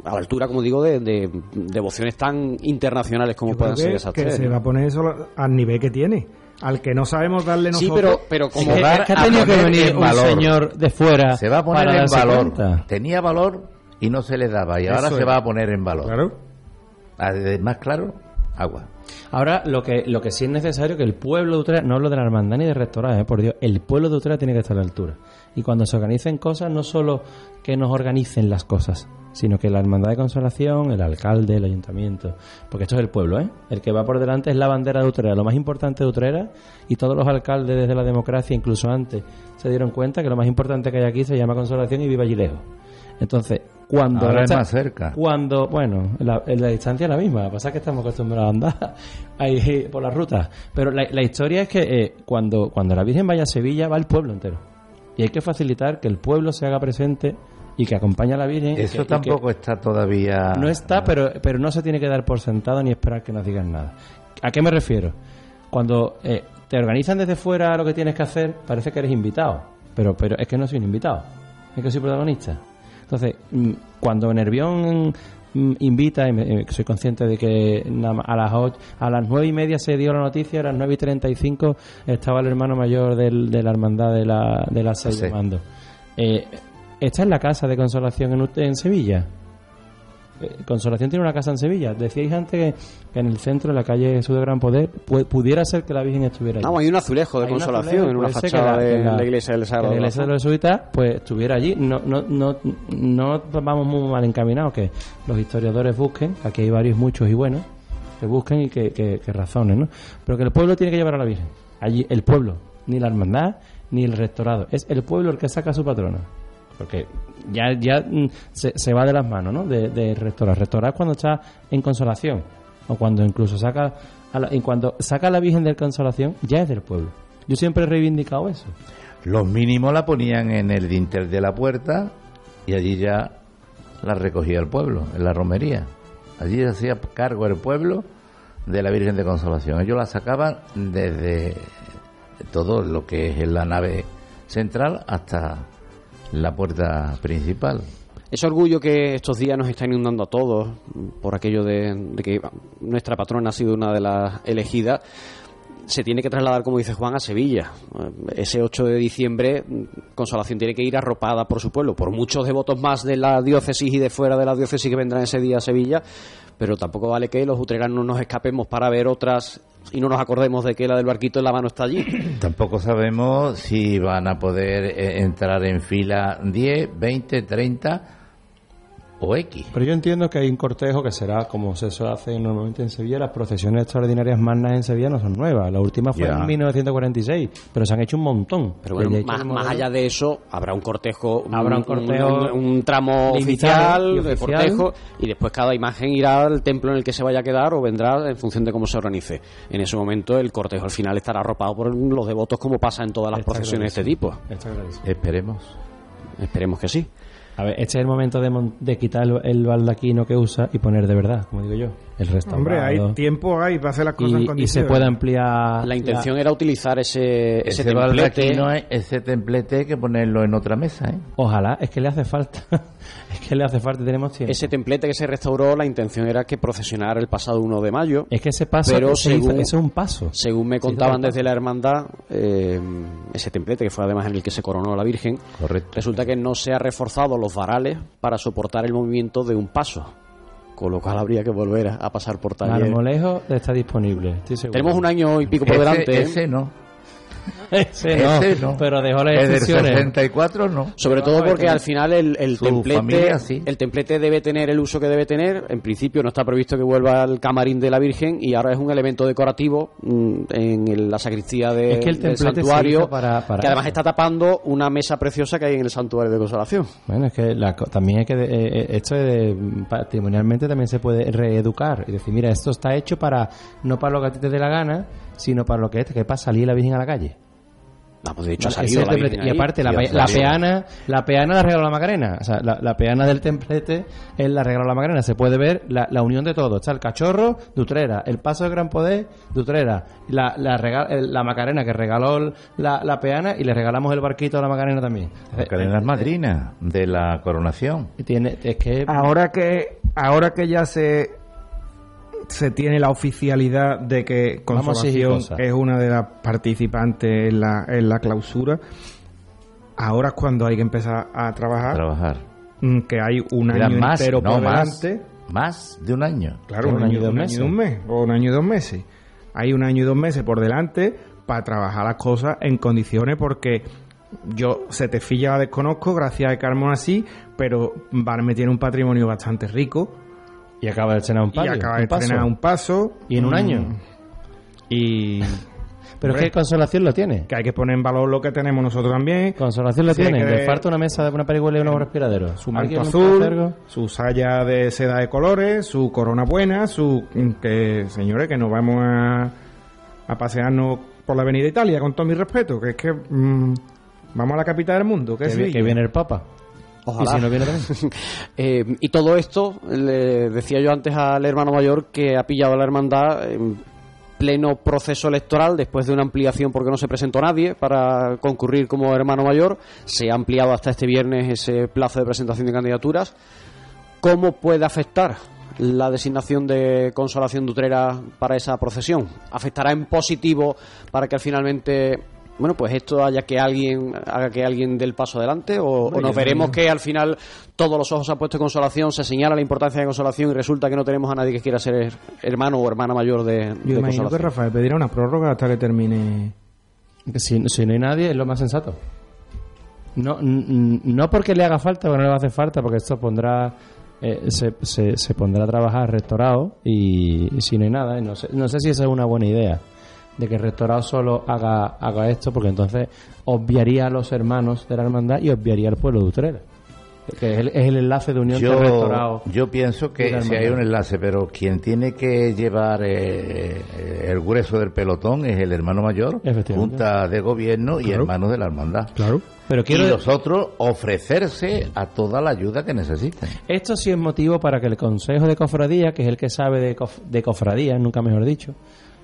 a la altura, como digo, de, de devociones tan internacionales como Yo creo puedan ser esas que tres. se va a poner eso al nivel que tiene. Al que no sabemos darle Sí, nosotros. pero, pero como va es que ha tenido que venir en un valor. señor de fuera Se va a poner para en valor. cuenta. Tenía valor y no se le daba. Y ahora se va a poner en valor. Claro. Más claro, agua. Ahora, lo que, lo que sí es necesario que el pueblo de Utrera, no hablo de la hermandad ni de restaurar, por Dios, el pueblo de Utrera tiene que estar a la altura. Y cuando se organicen cosas, no solo que nos organicen las cosas, sino que la hermandad de consolación, el alcalde, el ayuntamiento, porque esto es el pueblo, ¿eh? El que va por delante es la bandera de Utrera, lo más importante de Utrera, y todos los alcaldes desde la democracia, incluso antes, se dieron cuenta que lo más importante que hay aquí se llama consolación y viva allí lejos. Entonces, cuando Ahora es más cerca. cuando, bueno, la, la distancia es la misma, lo que pasa es que estamos acostumbrados a andar ahí por las rutas. Pero la, la historia es que eh, cuando, cuando la Virgen vaya a Sevilla, va el pueblo entero. Y hay que facilitar que el pueblo se haga presente y que acompañe a la Virgen. Eso que- tampoco está todavía. no está, pero, pero no se tiene que dar por sentado ni esperar que nos digan nada. ¿A qué me refiero? Cuando eh, te organizan desde fuera lo que tienes que hacer, parece que eres invitado. Pero, pero es que no soy un invitado, es que soy protagonista. Entonces, mm, cuando Nervión mm, invita, y eh, soy consciente de que a las ocho- a las nueve y media se dio la noticia, a las nueve y treinta y cinco estaba el hermano mayor del- de la hermandad de la, de la Sí. llamando. Eh, ¿Esta es la casa de consolación en, en Sevilla? Eh, Consolación tiene una casa en Sevilla. Decíais antes que, que en el centro, en la calle Jesús de Gran Poder, pu- pudiera ser que la Virgen estuviera allí. No, hay un azulejo de Hay un consolación azulejo, en una fachada que de que la, iglesia del Sagrado la iglesia de los jesuitas, pues estuviera allí. No, no, no, no vamos muy mal encaminados, que los historiadores busquen, aquí hay varios, muchos y buenos, que busquen y que, que, que razonen, ¿no? Pero que el pueblo tiene que llevar a la Virgen. Allí, el pueblo, ni la hermandad, ni el rectorado. Es el pueblo el que saca a su patrona. Porque ya, ya mm, se, se va de las manos, ¿no? De, de restaurar. Restaurar cuando está en consolación. O cuando incluso saca a la, cuando saca la Virgen de consolación, ya es del pueblo. Yo siempre he reivindicado eso. Los mínimos la ponían en el dintel de la puerta y allí ya la recogía el pueblo, en la romería. Allí hacía cargo el pueblo de la Virgen de Consolación. Ellos la sacaban desde todo lo que es la nave central hasta la puerta principal. Ese orgullo que estos días nos está inundando a todos por aquello de, que nuestra patrona ha sido una de las elegidas, se tiene que trasladar, como dice Juan, a Sevilla. Ese 8 de diciembre, Consolación tiene que ir arropada por su pueblo, por muchos devotos más de la diócesis y de fuera de la diócesis que vendrán ese día a Sevilla, pero tampoco vale que los utreranos nos escapemos para ver otras y no nos acordemos de que la del barquito en la mano está allí. Tampoco sabemos si van a poder eh, entrar en fila 10, 20, 30 o X. Pero yo entiendo que hay un cortejo que será como se suele hace normalmente en Sevilla. Las procesiones extraordinarias magnas en Sevilla no son nuevas. La última fue Ya. en 1946, pero se han hecho un montón. Pero bueno, más, el más modelo- allá de eso, habrá un cortejo, Habrá un cortejo un, un tramo oficial, de cortejo, y después cada imagen irá al templo en el que se vaya a quedar o vendrá en función de cómo se organice. En ese momento, el cortejo al final estará arropado por los devotos, como pasa en todas las Está procesiones de este tipo. Está. Esperemos. Esperemos que sí. A ver, este es el momento de, de quitar el, el baldaquino que usa y poner de verdad, como digo yo, el restaurado. Hombre, hay tiempo hay para hacer las cosas en y, y condiciones. se puede ampliar. La intención era utilizar ese, ese, Ese templete. eh, ese templete hay que ponerlo en otra mesa, ¿eh? Ojalá, es que le hace falta. es que le hace falta, tenemos tiempo. Ese templete que se restauró, la intención era que procesionara el pasado 1 de mayo. es que ese paso, Pero se hizo- según- eso es un paso. Según me contaban desde la hermandad, eh, ese templete, que fue además en el que se coronó a la Virgen, Correcto. resulta que no se ha reforzado los varales para soportar el movimiento de un paso. Con lo cual habría que volver a, pasar por taller. Marmolejo está disponible, estoy seguro. Tenemos un año y pico por Ese- delante. ¿eh? Ese no. Ese no, Ese no. pero dejó las El excepciones. 64 no. Sobre todo porque al final el, el templete familia, sí. el templete debe tener el uso que debe tener. En principio no está previsto que vuelva al camarín de la Virgen y ahora es un elemento decorativo mm, en el- la sacristía de- Es que el del santuario para- para que además eso. está tapando una mesa preciosa que hay en el santuario de consolación. Bueno, es que la también hay que. de- eh, eh, esto de, patrimonialmente también se puede reeducar y decir, mira, esto está hecho para. No para lo que a ti te dé la gana, sino para lo que es, que es para salir la Virgen a la calle. Vamos, de hecho, ha salido la Virgen y ahí. aparte, la, la peana la peana la regaló la Macarena. O sea, la, la peana del templete es la regaló la Macarena. Se puede ver la, la unión de todo. Está el cachorro de Utrera, el paso de Gran Poder de Utrera, la, la, rega- el- la Macarena que regaló la, la peana y le regalamos el barquito a la Macarena también. Macarena es madrina de la coronación. Tiene, es que Ahora que, ahora que ya se se tiene la oficialidad de que Consolación es una de las participantes en la, en la clausura, ahora es cuando hay que empezar a trabajar, Trabajar. mm, que hay un año más, entero no por más, delante. más de un año. Claro, un, año, un año y dos meses. O un año y dos meses. Hay un año y dos meses por delante para trabajar las cosas en condiciones porque yo Setefilla la desconozco, gracias a Carmona sí, pero Barme tiene un patrimonio bastante rico y acaba de estrenar un y palio, acaba de un paso. estrenar un paso. Y en un Mm, año. Y... Pero es que Consolación lo tiene. que hay que poner en valor lo que tenemos nosotros también. Consolación lo tiene. Le falta una mesa de una parihuela y unos respiraderos. Su ¿Alguien manto azul, su saya de seda de colores, su corona buena, su... Que, señores, que nos vamos a, a pasearnos por la avenida Italia, con todo mi respeto, que es que... mm, vamos a la capital del mundo, que Que, es que viene el Papa. Ojalá. Y si no viene también. Eh, y todo esto, le decía yo antes al hermano mayor que ha pillado a la hermandad en pleno proceso electoral después de una ampliación porque no se presentó nadie para concurrir como hermano mayor. Se ha ampliado hasta este viernes ese plazo de presentación de candidaturas. ¿Cómo puede afectar la designación de Consolación Dutrera para esa procesión? ¿Afectará en positivo para que finalmente bueno, pues esto haya que alguien haga que alguien dé el paso adelante o, o nos veremos que al final todos los ojos se han puesto en consolación, se señala la importancia de consolación y resulta que no tenemos a nadie que quiera ser hermano o hermana mayor de, de Yo que consolación. Rafael pedirá una prórroga hasta que termine... Que Si, si no hay nadie, es lo más sensato. No, no porque le haga falta, porque no le va a hacer falta, porque esto pondrá. eh, se, se, se pondrá a trabajar restaurado y, y si no hay nada, no sé, no sé si esa es una buena idea. De que el restaurado solo haga, haga esto, porque entonces obviaría a los hermanos de la hermandad y obviaría al pueblo de Utrera. Que es el, es el enlace de unión Yo, entre restaurado. yo pienso que si hay un enlace, pero quien tiene que llevar eh, eh, el grueso del pelotón es el hermano mayor, junta de gobierno y hermanos de la hermandad. Claro. Pero quiero y los otros ofrecerse a toda la ayuda que necesiten. Esto sí es motivo para que el Consejo de Cofradía, que es el que sabe de, cof- de cofradía, nunca mejor dicho,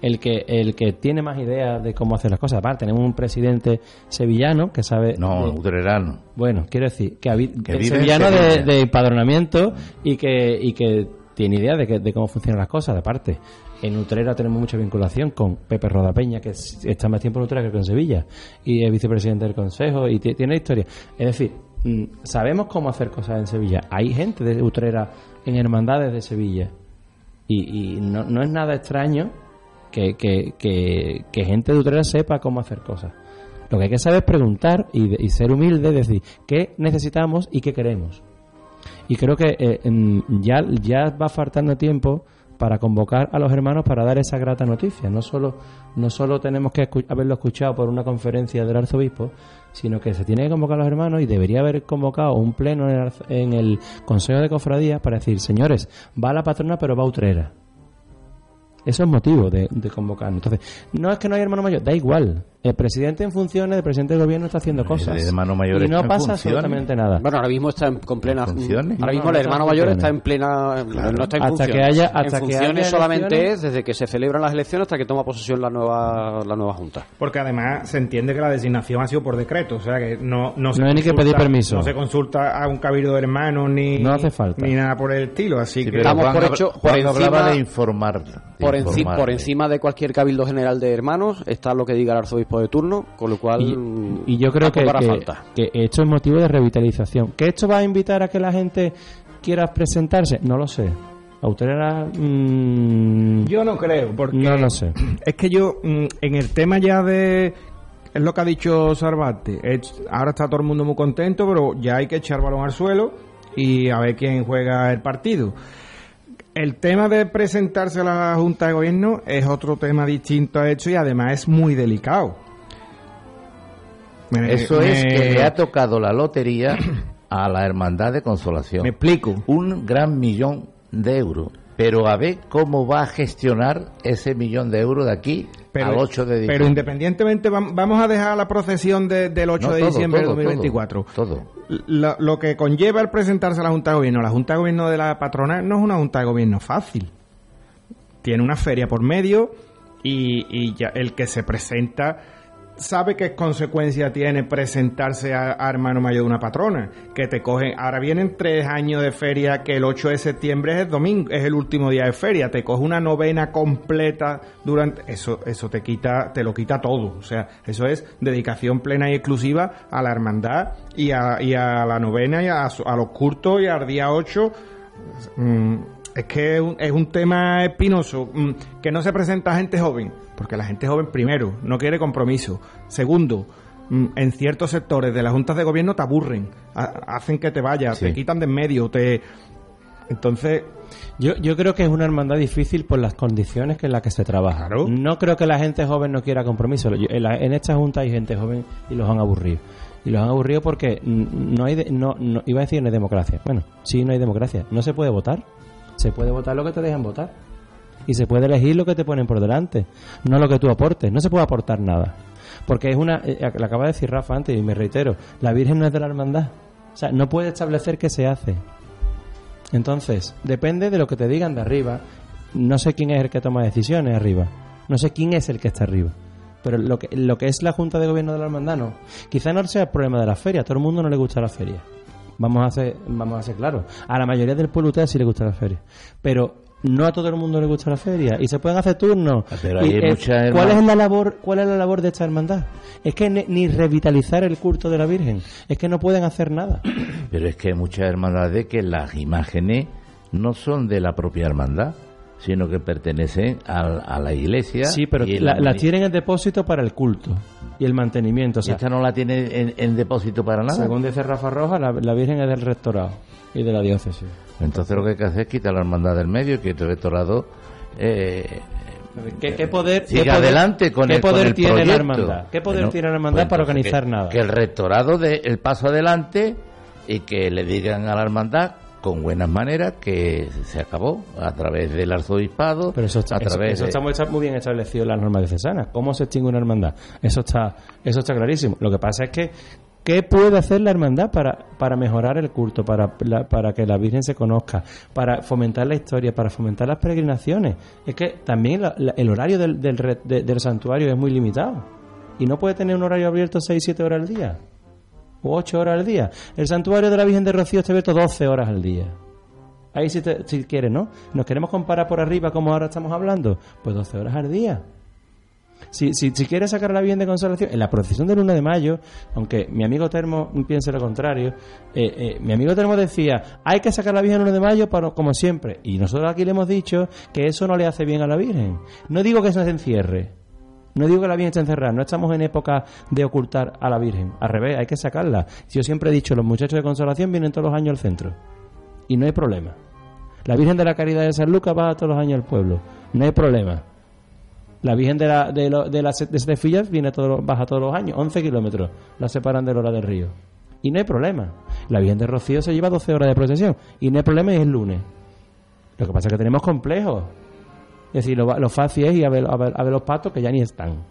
el que el que tiene más ideas de cómo hacer las cosas. Aparte, tenemos un presidente sevillano que sabe... No, de- utrerano. bueno, quiero decir, que, habi- Que sevillano de, de empadronamiento y que, y que tiene idea de, que- de cómo funcionan las cosas. Aparte, en Utrera tenemos mucha vinculación con Pepe Rodapeña, que es- está más tiempo en Utrera que en Sevilla, y es vicepresidente del Consejo, y ti- tiene historia. Es decir, mm, sabemos cómo hacer cosas en Sevilla. Hay gente de Utrera en hermandades de Sevilla. Y, y no, no es nada extraño que, que, que, gente de Utrera sepa cómo hacer cosas. Lo que hay que saber es preguntar y, ser humilde, decir qué necesitamos y qué queremos. Y creo que eh, ya, ya va faltando tiempo para convocar a los hermanos para dar esa grata noticia. No solo, no solo tenemos que haberlo escuchado por una conferencia del arzobispo, sino que se tiene que convocar a los hermanos y debería haber convocado un pleno en el, en el Consejo de Cofradía para decir, señores, va la patrona pero va a Utrera. Eso es motivo de, de convocarnos. Entonces, no es que no hay hermano mayor, da igual. El presidente en funciones, el presidente del gobierno está haciendo cosas. El hermano mayor y está no pasa funciones. absolutamente nada. Bueno, ahora mismo está en, con plena. funciones? Ahora mismo no el hermano mayor está en plena. No está en Hasta que haya- en hasta que funciones haya solamente elecciones. es desde que se celebran las elecciones hasta que toma posesión la nueva, la nueva Junta. Porque además se entiende que la designación ha sido por decreto, o sea que no, no se No hay ni que pedir permiso. No se consulta a un cabildo de hermanos ni, No hace falta. ni nada por el estilo, así Sí, que Estamos Juan por hecho- por Juan encima- hablaba de informar. de Por, enci- por encima de cualquier cabildo general de hermanos está lo que diga el arzobispo de turno, con lo cual. Y, y yo creo que, que, falta. que esto es motivo de revitalización. ¿Que esto va a invitar a que la gente quiera presentarse? No lo sé. A Utrera, mm, yo no creo, porque no lo sé. es que yo mm, en el tema ya de es lo que ha dicho Sarvate. Es- ahora está todo el mundo muy contento, pero ya hay que echar balón al suelo y a ver quién juega el partido. El tema de presentarse a la Junta de Gobierno es otro tema distinto a esto y además es muy delicado. Me- Eso es que le ha tocado la lotería a la Hermandad de Consolación. Me explico. Un gran millón de euros. Pero a ver cómo va a gestionar ese millón de euros de aquí al 8 de diciembre. Pero independientemente, vam- vamos a dejar la procesión de- del 8 No, de todo, diciembre todo, de 2024. Todo. Lo, lo que conlleva el presentarse a la Junta de Gobierno, la Junta de Gobierno de la patronal no es una Junta de Gobierno fácil. Tiene una feria por medio y, y ya el que se presenta sabe qué consecuencia tiene presentarse a, hermano mayor de una patrona. Que te cogen, ahora vienen tres años de feria, que el 8 de septiembre es el domingo, es el último día de feria. Te coge una novena completa durante, eso, eso te quita, te lo quita todo. O sea, eso es dedicación plena y exclusiva a la hermandad y a, y a la novena y a, a los cultos y al día 8. Mm, es que es un, es un tema espinoso, mm, que no se presenta gente joven, porque la gente joven, primero, no quiere compromiso. Segundo, mm, en ciertos sectores de las juntas de gobierno te aburren, ha- hacen que te vayas, Sí. te quitan de en medio, te... Entonces... Yo, yo creo que es una hermandad difícil por las condiciones que en las que se trabaja. No creo que la gente joven no quiera compromiso. Yo- En, la- en esta junta hay gente joven y los han aburrido. Y los han aburrido porque no hay, de- no, no- iba a decir no hay democracia. Bueno, sí, no hay democracia. No se puede votar. Se puede votar lo que te dejan votar. Y se puede elegir lo que te ponen por delante, no lo que tú aportes. No se puede aportar nada. Porque es una, eh, lo acaba de decir Rafa antes y me reitero, la Virgen no es de la hermandad. O sea, no puede establecer qué se hace. Entonces, depende de lo que te digan de arriba. No sé quién es el que toma decisiones arriba. No sé quién es el que está arriba. Pero lo que, lo que es la Junta de Gobierno de la Hermandad, no. Quizá no sea el problema de la feria. A todo el mundo no le gusta la feria. Vamos a ser, vamos a ser claros. A la mayoría del pueblo ustedes sí le gusta la feria. Pero no a todo el mundo le gusta la feria. Y se pueden hacer turnos. Pero Y, hay eh, muchas ¿Cuál es la labor, cuál es la labor de esta hermandad? Es que ni, ni revitalizar el culto de la Virgen. Es que no pueden hacer nada. Pero es que hay muchas hermandades que las imágenes no son de la propia hermandad, sino que pertenecen al- a, la iglesia. Sí, pero la, tienen en depósito para el culto y el mantenimiento. O sea, ¿Y esta no la tiene en, en depósito para nada. según dice Rafa Roja, la, la Virgen es del rectorado y de la diócesis. Entonces lo que hay que hacer es quitar la hermandad del medio y que el rectorado eh, ¿Qué, qué poder, siga qué poder- adelante con qué el, con poder el tiene proyecto? la hermandad? ¿Qué poder Bueno, tiene la hermandad pues para organizar que- nada? Que el rectorado dé el paso adelante y que le digan a la hermandad con buenas maneras que se acabó a través del arzobispado, Pero eso está, a eso- través eso de- está muy, está muy bien establecido en las normas diocesanas. ¿Cómo se extingue una hermandad? Eso está, eso está clarísimo. Lo que pasa es que, ¿qué puede hacer la hermandad para, para mejorar el culto, para, la- para que la Virgen se conozca, para fomentar la historia, para fomentar las peregrinaciones? Es que también la- la- el horario del, del, del santuario es muy limitado. Y no puede tener un horario abierto 6-7 horas al día. O 8 horas al día. El santuario de la Virgen de Rocío está abierto 12 horas al día. Ahí si, te- si quieres, ¿no? ¿Nos queremos comparar por arriba como ahora estamos hablando? Pues 12 horas al día. Si, si, si quieres sacar a la Virgen de Consolación, en la procesión del 1 de mayo, aunque mi amigo Termo piense lo contrario, eh, eh, mi amigo Termo decía, hay que sacar la Virgen el 1 de mayo para, como siempre. Y nosotros aquí le hemos dicho que eso no le hace bien a la Virgen. No digo que eso se encierre, no digo que la Virgen esté encerrada, no estamos en época de ocultar a la Virgen. Al revés, hay que sacarla. Yo siempre he dicho, los muchachos de consolación vienen todos los años al centro. Y no hay problema. La Virgen de la Caridad de San Lucas va todos los años al pueblo. No hay problema. La Virgen de, la, de, lo- de las de viene todos los- baja todos los años, 11 kilómetros. La separan de Lora del Río. Y no hay problema. La Virgen de Rocío se lleva 12 horas de procesión. Y no hay problema y es el lunes. Lo que pasa es que tenemos complejos. Es decir, lo, lo fácil es ir a ver, a, ver, a ver los patos que ya ni están,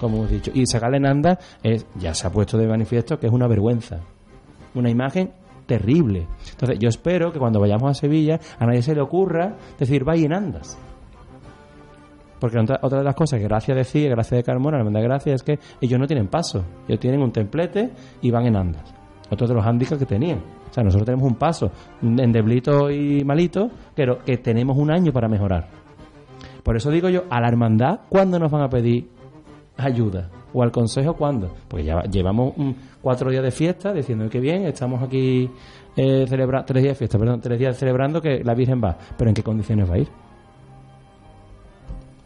como hemos dicho. Y sacarle en anda es, ya se ha puesto de manifiesto que es una vergüenza. Una imagen terrible. Entonces, yo espero que cuando vayamos a Sevilla a nadie se le ocurra decir, vaya en andas. Porque otra, de las cosas que Gracia decía, Gracia de Carmona, la hermandad de es que ellos no tienen paso. Ellos tienen un templete y van en andas. Otro de los hándicaps que tenían. O sea, nosotros tenemos un paso en deblito y malito, pero que tenemos un año para mejorar. Por eso digo yo, a la hermandad, ¿cuándo nos van a pedir ayuda? ¿O al consejo cuándo? Porque ya llevamos cuatro días de fiesta diciendo que bien, estamos aquí eh, celebra tres días de fiesta, perdón, tres días celebrando que la Virgen va. Pero ¿en qué condiciones va a ir?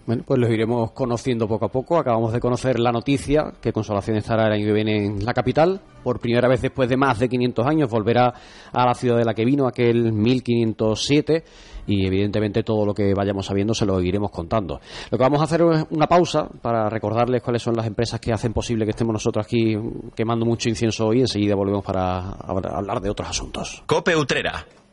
Bueno, pues los iremos conociendo poco a poco. Acabamos de conocer la noticia que Consolación estará el año que viene en la capital. Por primera vez después de más de 500 años volverá a la ciudad de la que vino, aquel 1507. Y evidentemente todo lo que vayamos sabiendo se lo iremos contando. Lo que vamos a hacer es una pausa para recordarles cuáles son las empresas que hacen posible que estemos nosotros aquí quemando mucho incienso hoy. Enseguida volvemos para hablar de otros asuntos. Cope Utrera.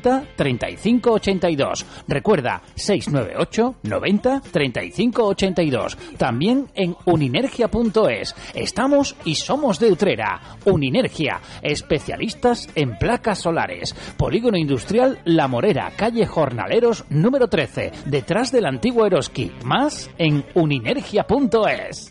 35 82. Recuerda 698 90 35 82. También en uninergia.es. Estamos y somos de Utrera. Uninergia, especialistas en placas solares. Polígono Industrial La Morera, calle Jornaleros número 13, detrás del antiguo Eroski. Más en uninergia.es.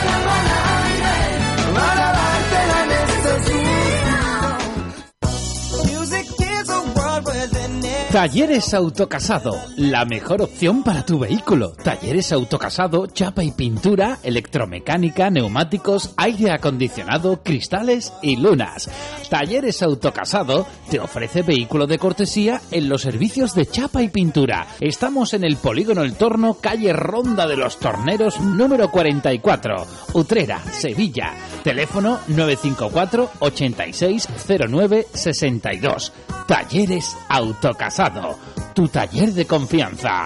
Talleres Autocasado, la mejor opción para tu vehículo. Talleres Autocasado, chapa y pintura, electromecánica, neumáticos, aire acondicionado, cristales y lunas. Talleres Autocasado te ofrece vehículo de cortesía en los servicios de chapa y pintura. Estamos en el Polígono El Torno, calle Ronda de los Torneros, número 44, Utrera, Sevilla. Teléfono 954 8609 62. Talleres Autocasado, tu taller de confianza.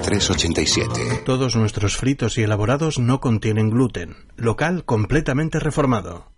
387. Todos nuestros fritos y elaborados no contienen gluten. Local completamente reformado.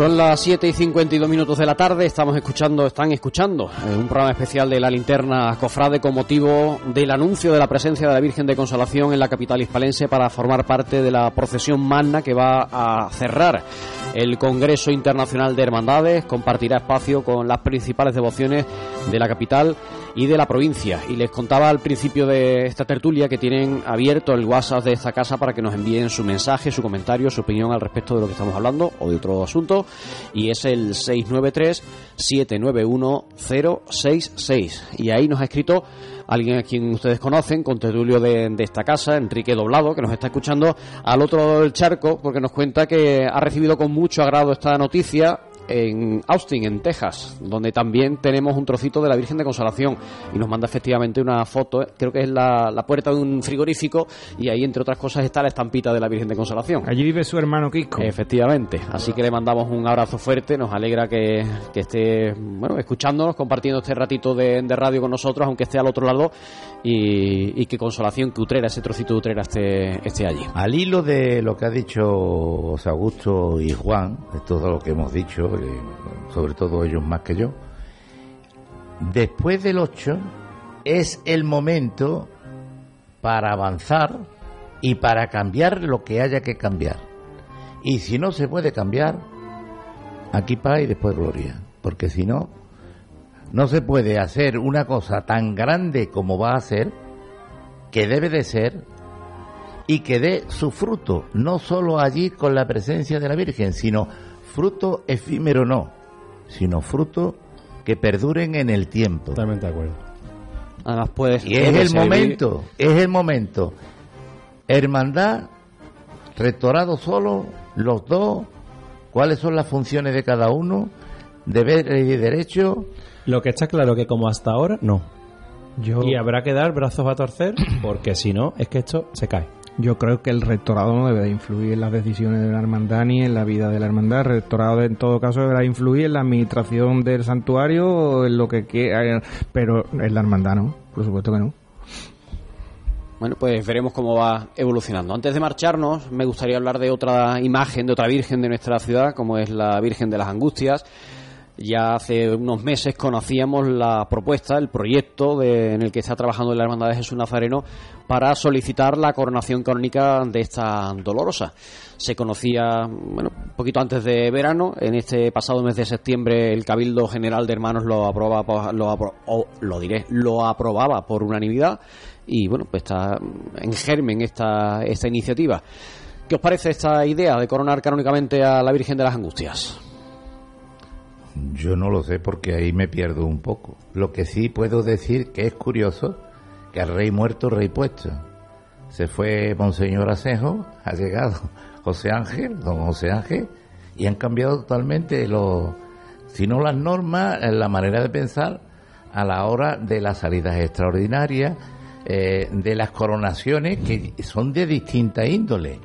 Son las 7 y 52 minutos de la tarde, estamos escuchando, están escuchando eh, un programa especial de la linterna Cofrade con motivo del anuncio de la presencia de la Virgen de Consolación en la capital hispalense para formar parte de la procesión magna que va a cerrar el Congreso Internacional de Hermandades, compartirá espacio con las principales devociones de la capital y de la provincia. Y les contaba al principio de esta tertulia que tienen abierto el WhatsApp de esta casa para que nos envíen su mensaje, su comentario, su opinión al respecto de lo que estamos hablando o de otro asunto. Y es el 693-791-066. Y ahí nos ha escrito alguien a quien ustedes conocen, con tertulio de, de, esta casa, Enrique Doblado, que nos está escuchando al otro lado del charco, porque nos cuenta que ha recibido con mucho agrado esta noticia en Austin, en Texas, donde también tenemos un trocito de la Virgen de Consolación y nos manda efectivamente una foto, creo que es la, la, puerta de un frigorífico y ahí entre otras cosas está la estampita de la Virgen de Consolación. Allí vive su hermano Kiko. Efectivamente, así que le mandamos un abrazo fuerte, nos alegra que, que esté bueno, escuchándonos, compartiendo este ratito de, de, radio con nosotros, aunque esté al otro lado y, y que Consolación, que Utrera, ese trocito de Utrera esté, esté allí. Al hilo de lo que ha dicho José Augusto y Juan, de todo lo que hemos dicho, sobre todo ellos más que yo. Después del 8, es el momento para avanzar y para cambiar lo que haya que cambiar. Y si no se puede cambiar, aquí paz y después gloria. Porque si no, no se puede hacer una cosa tan grande como va a ser, que debe de ser, y que dé su fruto, no solo allí con la presencia de la Virgen, sino fruto efímero no, sino fruto que perduren en el tiempo. Totalmente de acuerdo. Además, pues, Y es el momento, es el momento. Hermandad, rectorado solo, los dos, cuáles son las funciones de cada uno, deberes y derechos. Lo que está claro que como hasta ahora, no. Yo, Y habrá que dar brazos a torcer, porque si no, es que esto se cae. Yo creo que el rectorado no debe de influir en las decisiones de la hermandad ni en la vida de la hermandad. El rectorado en todo caso deberá influir en la administración del santuario o en lo que quiera, pero en la hermandad no, por supuesto que no. Bueno, pues veremos cómo va evolucionando. Antes de marcharnos, me gustaría hablar de otra imagen, de otra virgen de nuestra ciudad, como es la Virgen de las Angustias. Ya hace unos meses conocíamos la propuesta, el proyecto de- en el que está trabajando la Hermandad de Jesús Nazareno para solicitar la coronación canónica de esta dolorosa. Se conocía, bueno, un poquito antes de verano, en este pasado mes de septiembre el Cabildo General de Hermanos lo aprobaba, lo, lo diré, lo aprobaba por unanimidad y bueno, pues está en germen esta, esta iniciativa. ¿Qué os parece esta idea de coronar canónicamente a la Virgen de las Angustias? Yo no lo sé porque ahí me pierdo un poco. Lo que sí puedo decir que es curioso que al rey muerto, rey puesto. Se fue Monseñor Asejo, ha llegado José Ángel, don José Ángel, y han cambiado totalmente los, si no las normas, eh, la manera de pensar a la hora de las salidas extraordinarias, eh, de las coronaciones que son de distinta índole.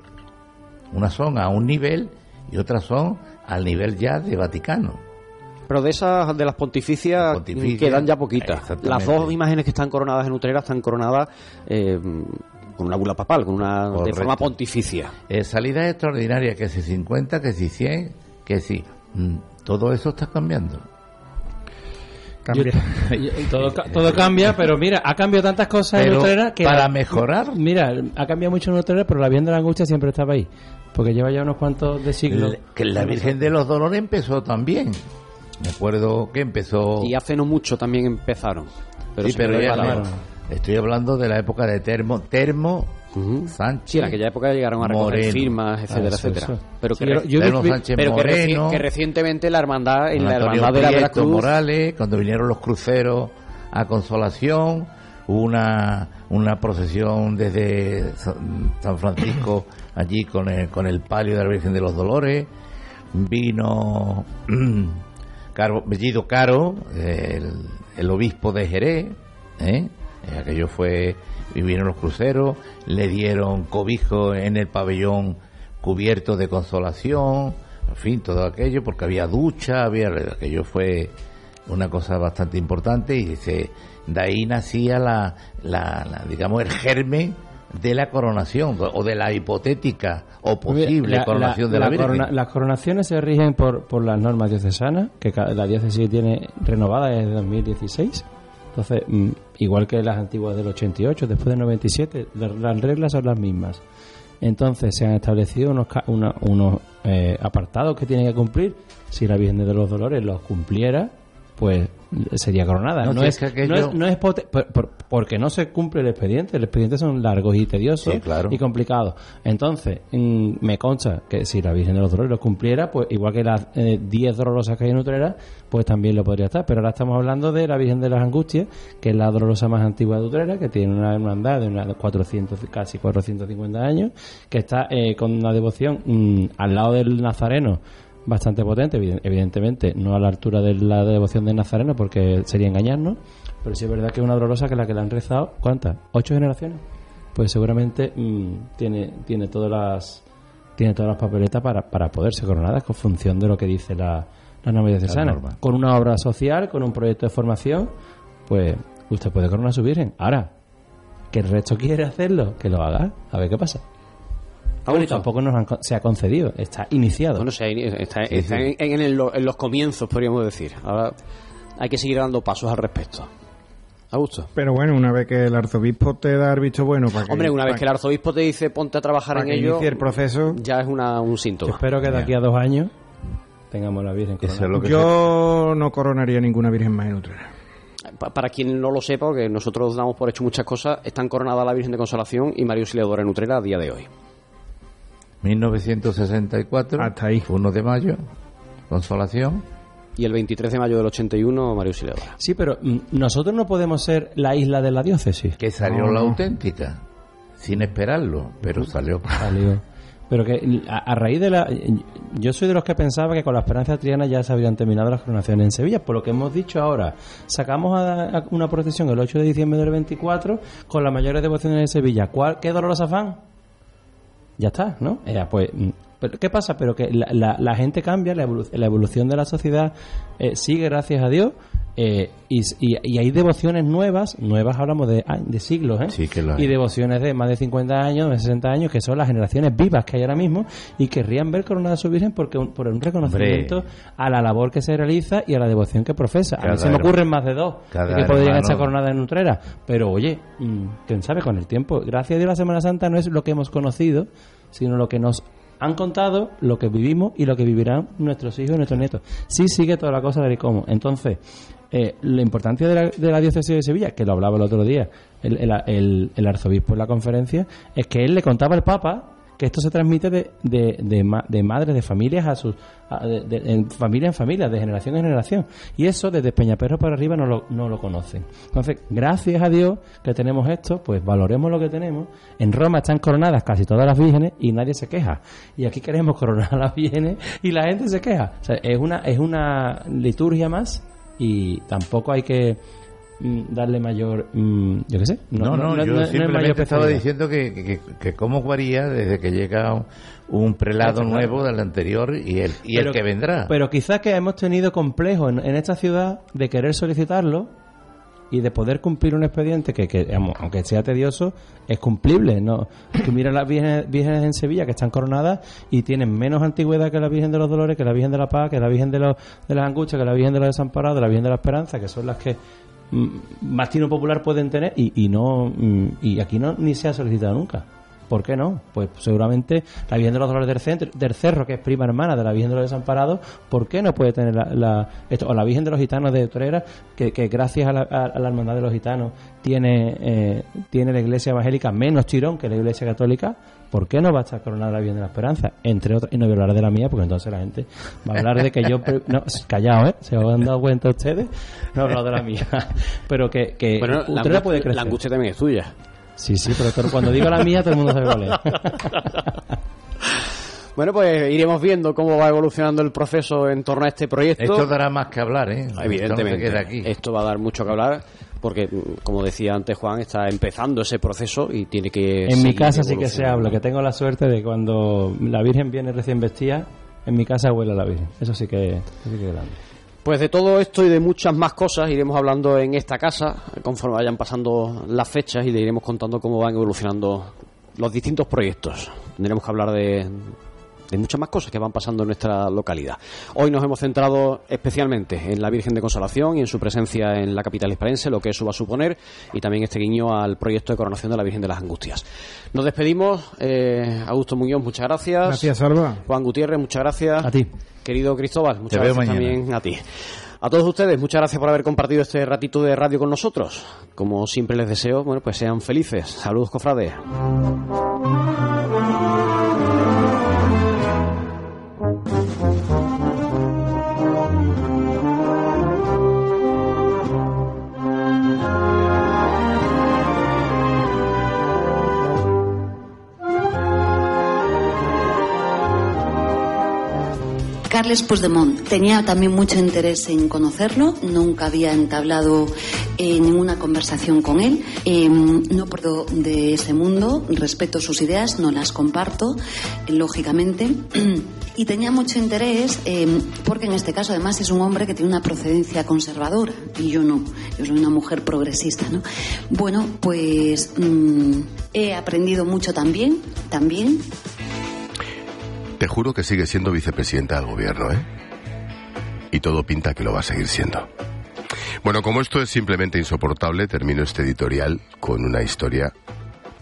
Unas son a un nivel y otras son al nivel ya de Vaticano. Pero de esas, de las pontificias, Pontificia, quedan ya poquitas. Las dos imágenes que están coronadas en Utrera están coronadas eh, con una bula papal, con una de forma pontificia. Eh, salidas extraordinarias, que si 50, que si 100, que si... mm, todo eso está cambiando. Cambia. Yo- todo, todo cambia, pero mira, ha cambiado tantas cosas en Utrera que... para mejorar- Mira, ha cambiado mucho en Utrera, pero la Virgen de la Angustia siempre estaba ahí. Porque lleva ya unos cuantos de siglos. Que la Virgen de los Dolores empezó también. Me acuerdo que empezó... Y hace no mucho también empezaron. Pero sí, pero ya no. Estoy hablando de la época de Termo, Termo Sánchez. Sí, en aquella época llegaron a recoger Moreno. firmas, etcétera, Ah, eso, etcétera. eso. Pero, Sí, que, yo- yo pero que- que, reci- Moreno. que recientemente la hermandad, en la Antonio hermandad de la Veracruz, Morales, cuando vinieron los cruceros a Consolación, hubo una, una procesión desde Sa- San Francisco allí con el, con el palio de la Virgen de los Dolores, vino Caro, Bellido Caro, el, el obispo de Jerez, ¿eh? Eh, aquello fue, vinieron los cruceros, le dieron cobijo en el pabellón cubierto de consolación, en fin, todo aquello, porque había ducha, había aquello fue una cosa bastante importante y de ahí nacía la, la, la, digamos, el germen de la coronación o de la hipotética o posible La- coronación la- de la, la Virgen. corona- las coronaciones se rigen por, por las normas diocesanas, que la diócesis tiene renovada desde 2016. Entonces, mm, igual que las antiguas del 88, después del 97, la- las reglas son las mismas. Entonces, se han establecido unos, una- unos eh, apartados que tiene que cumplir. Si la Virgen de los Dolores los cumpliera, pues sería coronada. No, No, si es, es que aquello- no es, no es por- por- porque no se cumple el expediente. El expediente son largos y tediosos Sí, claro. y complicados. Entonces, mm, me consta que si la Virgen de los Dolores lo cumpliera, pues igual que las eh, 10 dolorosas que hay en Utrera, pues también lo podría estar. Pero ahora estamos hablando de la Virgen de las Angustias, que es la dolorosa más antigua de Utrera, que tiene una hermandad de unas 400, casi 450 años, que está eh, con una devoción mm, al lado del Nazareno bastante potente, eviden- evidentemente no a la altura de la devoción del Nazareno porque sería engañarnos, pero sí es verdad que es una dolorosa que la que le han rezado, ¿cuántas? ¿Ocho generaciones? Pues seguramente mm, tiene, tiene todas las tiene todas las papeletas para, para poder ser coronada con función de lo que dice la, la diocesana. norma. Con una obra social, con un proyecto de formación, pues usted puede coronar a su virgen. Ahora, que el resto quiere hacerlo, que lo haga, a ver qué pasa. Bueno, y tampoco nos han se ha concedido, está iniciado. Bueno, se- está, Sí, está sí. En, en el- en los comienzos, podríamos decir. Ahora hay que seguir dando pasos al respecto. a gusto. Pero bueno, una vez que el arzobispo te da el visto bueno para que... Hombre, una vez para que el arzobispo te dice ponte a trabajar para en que ello, el proceso... ya es una, un síntoma. Espero que de aquí a dos años tengamos la Virgen coronada. Yo no coronaría ninguna virgen más en Utrera. Pa- Para quien no lo sepa, porque nosotros damos por hecho muchas cosas, están coronadas la Virgen de Consolación y María Auxiliadora en Utrera a día de hoy. 1964, Hasta ahí. 1 de mayo, Consolación. Y el 23 de mayo del 81, María Auxiliadora. Sí, pero mm, nosotros no podemos ser la isla de la diócesis. Que salió No, la auténtica, sin esperarlo, pero salió. Salió. Pero que a, a raíz de la... Yo soy de los que pensaba que con la esperanza triana ya se habrían terminado las coronaciones en Sevilla, por lo que hemos dicho ahora. Sacamos a, a una procesión el 8 de diciembre del 24 con las mayores devociones de Sevilla. ¿Cuál, ¿Qué dolorosa afán? Ya está, ¿no? Eh, pues, pero, ¿Qué pasa? Pero que la, la- la gente cambia, la, evolu- la evolución de la sociedad eh, sigue, gracias a Dios, eh, y, y- y hay devociones nuevas, nuevas hablamos de, de siglos, ¿eh? Sí que lo y devociones de más de 50 años, de 60 años, que son las generaciones vivas que hay ahora mismo y querrían ver coronada a su Virgen porque un- por un reconocimiento a la labor que se realiza y a la devoción que profesa. a mí se me ocurren más de dos cada que podrían estar coronadas en Utrera, pero oye, mm, quién sabe con el tiempo. Gracias a Dios la Semana Santa no es lo que hemos conocido, sino lo que nos han contado, lo que vivimos y lo que vivirán nuestros hijos y nuestros nietos. Sí sigue toda la cosa de cómo. Entonces, eh, la importancia de la, de la diócesis de Sevilla, que lo hablaba el otro día el, el- el- el arzobispo en la conferencia, es que él le contaba al Papa que esto se transmite de, de, de, ma- de madres, de familias a sus a- de, familia en familia, de generación en generación. Y eso desde Peñaperro para arriba no lo, no lo conocen. Entonces, gracias a Dios que tenemos esto, pues valoremos lo que tenemos. En Roma están coronadas casi todas las vírgenes y nadie se queja. Y aquí queremos coronar a las vírgenes y la gente se queja. O sea, es una, es una liturgia más y tampoco hay que darle mayor, mm, yo qué sé. No, no, yo mayor simplemente estaba especialidad. diciendo que, que, que cómo varía desde que llega un, prelado Claro, nuevo claro. del anterior y el, y Pero- el que vendrá. Pero quizás que hemos tenido complejo en, en esta ciudad de querer solicitarlo y de poder cumplir un expediente que, que, aunque sea tedioso, es cumplible. ¿no? Tú miras las vírgenes, vírgenes en Sevilla que están coronadas y tienen menos antigüedad que la Virgen de los Dolores, que la Virgen de la Paz, que la Virgen de, los, de las Angustias, que la Virgen de los Desamparados, la Virgen de la Esperanza, que son las que mm, más tino popular pueden tener y, y no mm, y aquí no ni se ha solicitado nunca. ¿Por qué no? Pues seguramente la Virgen de los Dolores del, centro, del Cerro, que es prima hermana de la Virgen de los Desamparados, ¿por qué no puede tener la, esto? O la Virgen de los Gitanos de Utrera, que, que gracias a la, a la Hermandad de los Gitanos tiene, eh, tiene la Iglesia Evangélica menos tirón que la Iglesia Católica, ¿por qué no va a estar coronada la Virgen de la Esperanza? Entre otras, y no voy a hablar de la mía, porque entonces la gente va a hablar de que yo... No, callado, ¿eh? ¿Se han dado cuenta ustedes? No he hablado de la mía. Pero que, que Bueno, la, angustia- puede crecer. la angustia también es tuya. Sí, sí, pero cuando digo la mía, todo el mundo sabe cuál es. Bueno, pues iremos viendo cómo va evolucionando el proceso en torno a este proyecto. Esto dará más que hablar, ¿eh? Evidentemente. Esto no queda aquí. Esto va a dar mucho que hablar porque, como decía antes Juan, está empezando ese proceso y tiene que. En mi casa sí que se habla, que tengo la suerte de cuando la Virgen viene recién vestida, en mi casa huele a la Virgen. Eso sí que, eso sí que es grande. Pues de todo esto y de muchas más cosas iremos hablando en esta casa conforme vayan pasando las fechas y le iremos contando cómo van evolucionando los distintos proyectos. Tendremos que hablar de, de muchas más cosas que van pasando en nuestra localidad. Hoy nos hemos centrado especialmente en la Virgen de Consolación y en su presencia en la capital hispalense, lo que eso va a suponer, y también este guiño al proyecto de coronación de la Virgen de las Angustias. Nos despedimos. Eh, Augusto Muñoz, muchas gracias. Gracias, Salva. Juan Gutiérrez, muchas gracias. A ti. Querido Cristóbal, muchas Te veo gracias mañana. también a ti. A todos ustedes, muchas gracias por haber compartido este ratito de radio con nosotros. Como siempre les deseo, bueno, pues sean felices. Saludos, cofrades. Carles Puigdemont tenía también mucho interés en conocerlo, nunca había entablado eh, ninguna conversación con él, Eh, no puedo de ese mundo, respeto sus ideas, no las comparto, eh, lógicamente, y tenía mucho interés eh, porque en este caso además es un hombre que tiene una procedencia conservadora y yo no, yo soy una mujer progresista, ¿no? Bueno, pues mm, he aprendido mucho también, también, Te juro que sigue siendo vicepresidenta del gobierno, ¿eh? Y todo pinta que lo va a seguir siendo. Bueno, como esto es simplemente insoportable, termino este editorial con una historia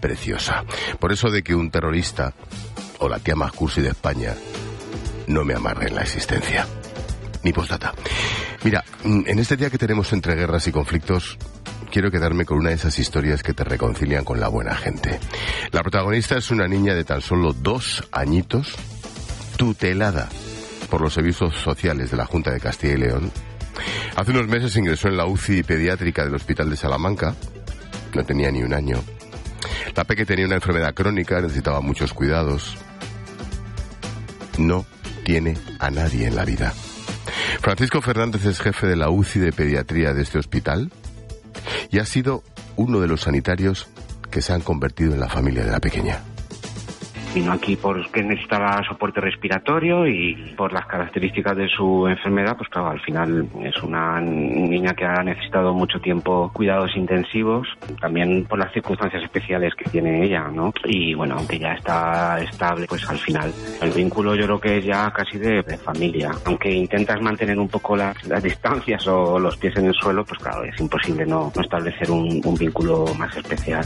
preciosa. Por eso de que un terrorista o la tía más cursi de España no me amarre en la existencia. Ni postdata. Mira, en este día que tenemos entre guerras y conflictos, quiero quedarme con una de esas historias que te reconcilian con la buena gente. La protagonista es una niña de tan solo dos añitos, tutelada por los servicios sociales de la Junta de Castilla y León. Hace unos meses ingresó en la UCI pediátrica del Hospital de Salamanca. No tenía ni un año. La peque tenía una enfermedad crónica, necesitaba muchos cuidados. No tiene a nadie en la vida. Francisco Fernández es jefe de la UCI de pediatría de este hospital y ha sido uno de los sanitarios que se han convertido en la familia de la pequeña. Vino aquí porque necesitaba soporte respiratorio y por las características de su enfermedad, pues claro, al final es una niña que ha necesitado mucho tiempo cuidados intensivos, también por las circunstancias especiales que tiene ella, ¿no? Y bueno, aunque ya está estable, pues al final el vínculo yo creo que es ya casi de, familia. Aunque intentas mantener un poco las, distancias o los pies en el suelo, pues claro, es imposible no, establecer un, un vínculo más especial.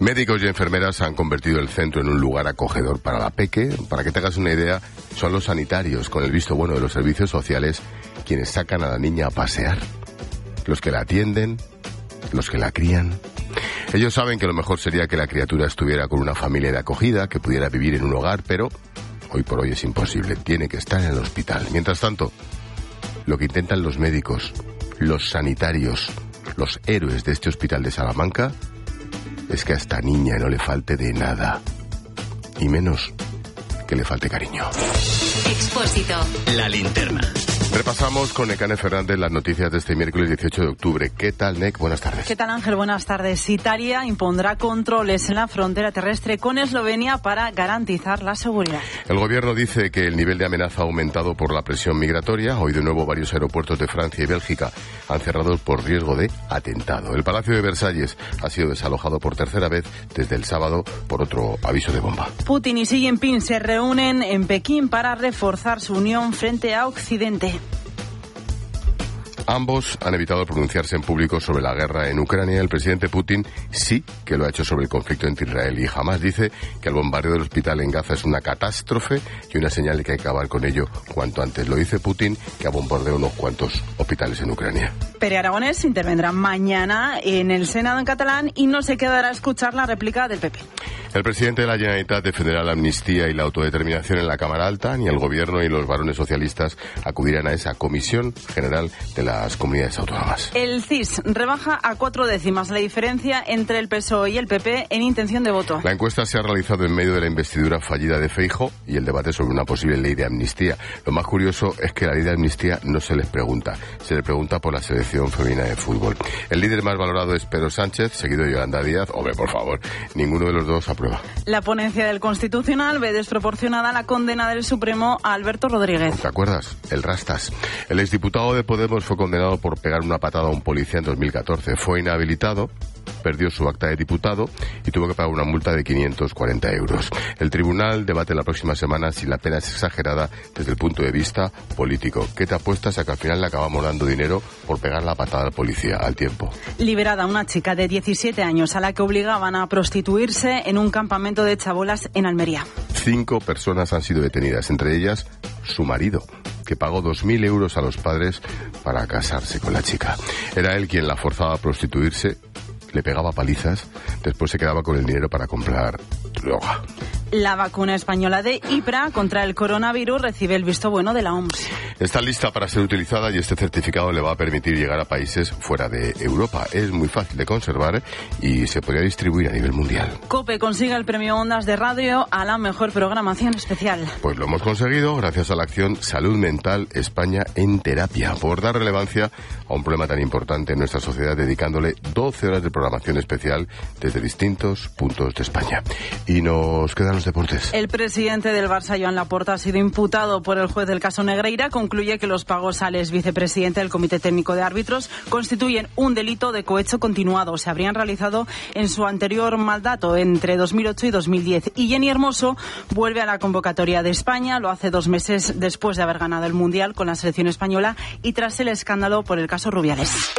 Médicos y enfermeras han convertido el centro en un lugar acogedor para la peque. Para que te hagas una idea, son los sanitarios, con el visto bueno de los servicios sociales, quienes sacan a la niña a pasear. Los que la atienden, los que la crían. Ellos saben que lo mejor sería que la criatura estuviera con una familia de acogida, que pudiera vivir en un hogar, pero hoy por hoy es imposible. Tiene que estar en el hospital. Mientras tanto, lo que intentan los médicos, los sanitarios, los héroes de este hospital de Salamanca, es que a esta niña no le falte de nada. Y menos que le falte cariño. Expósito. La linterna. Repasamos con Necane Fernández las noticias de este miércoles 18 de octubre. ¿Qué tal, Nec? Buenas tardes. ¿Qué tal, Ángel? Buenas tardes. Italia impondrá controles en la frontera terrestre con Eslovenia para garantizar la seguridad. El gobierno dice que el nivel de amenaza ha aumentado por la presión migratoria. Hoy, de nuevo, varios aeropuertos de Francia y Bélgica han cerrado por riesgo de atentado. El Palacio de Versalles ha sido desalojado por tercera vez desde el sábado por otro aviso de bomba. Putin y Xi Jinping se reúnen en Pekín para reforzar su unión frente a Occidente. Ambos han evitado pronunciarse en público sobre la guerra en Ucrania. El presidente Putin sí que lo ha hecho sobre el conflicto entre Israel y Hamas. Dice que el bombardeo del hospital en Gaza es una catástrofe y una señal de que hay que acabar con ello cuanto antes. Lo dice Putin, que ha bombardeado unos cuantos hospitales en Ucrania. Pere Aragonés intervendrá mañana en el Senado en catalán y no se quedará a escuchar la réplica del PP. El presidente de la Generalitat defenderá la amnistía y la autodeterminación en la Cámara Alta. Ni el gobierno ni los varones socialistas acudirán a esa comisión general de las comunidades autónomas. El CIS rebaja a cuatro décimas la diferencia entre el PSOE y el PP en intención de voto. La encuesta se ha realizado en medio de la investidura fallida de Feijo y el debate sobre una posible ley de amnistía. Lo más curioso es que la ley de amnistía no se les pregunta, se le pregunta por la selección femenina de fútbol. El líder más valorado es Pedro Sánchez, seguido de Yolanda Díaz. Hombre, por favor, ninguno de los dos la ponencia del Constitucional ve desproporcionada la condena del Supremo a Alberto Rodríguez. ¿Te acuerdas? El Rastas. El exdiputado de Podemos fue condenado por pegar una patada a un policía en 2014. Fue inhabilitado perdió su acta de diputado y tuvo que pagar una multa de 540 euros. El tribunal debate la próxima semana si la pena es exagerada desde el punto de vista político. ¿Qué te apuestas a que al final le acabamos dando dinero por pegar la patada al policía al tiempo? Liberada una chica de 17 años a la que obligaban a prostituirse en un campamento de chabolas en Almería. Cinco personas han sido detenidas, entre ellas su marido que pagó 2.000 euros a los padres para casarse con la chica. Era él quien la forzaba a prostituirse le pegaba palizas, después se quedaba con el dinero para comprar droga. La vacuna española de IPRA contra el coronavirus recibe el visto bueno de la OMS. Está lista para ser utilizada y este certificado le va a permitir llegar a países fuera de Europa. Es muy fácil de conservar y se podría distribuir a nivel mundial. COPE consigue el premio Ondas de Radio a la mejor programación especial. Pues lo hemos conseguido gracias a la acción Salud Mental España en Terapia, por dar relevancia a un problema tan importante en nuestra sociedad, dedicándole 12 horas de programación especial desde distintos puntos de España. Y nos quedan los deportes. El presidente del Barça, Joan Laporta, ha sido imputado por el juez del caso Negreira. Concluye que los pagos al ex vicepresidente del Comité Técnico de Árbitros constituyen un delito de cohecho continuado. Se habrían realizado en su anterior mandato entre 2008 y 2010. Y Jenny Hermoso vuelve a la convocatoria de España. Lo hace dos meses después de haber ganado el Mundial con la selección española y tras el escándalo por el caso Rubiales.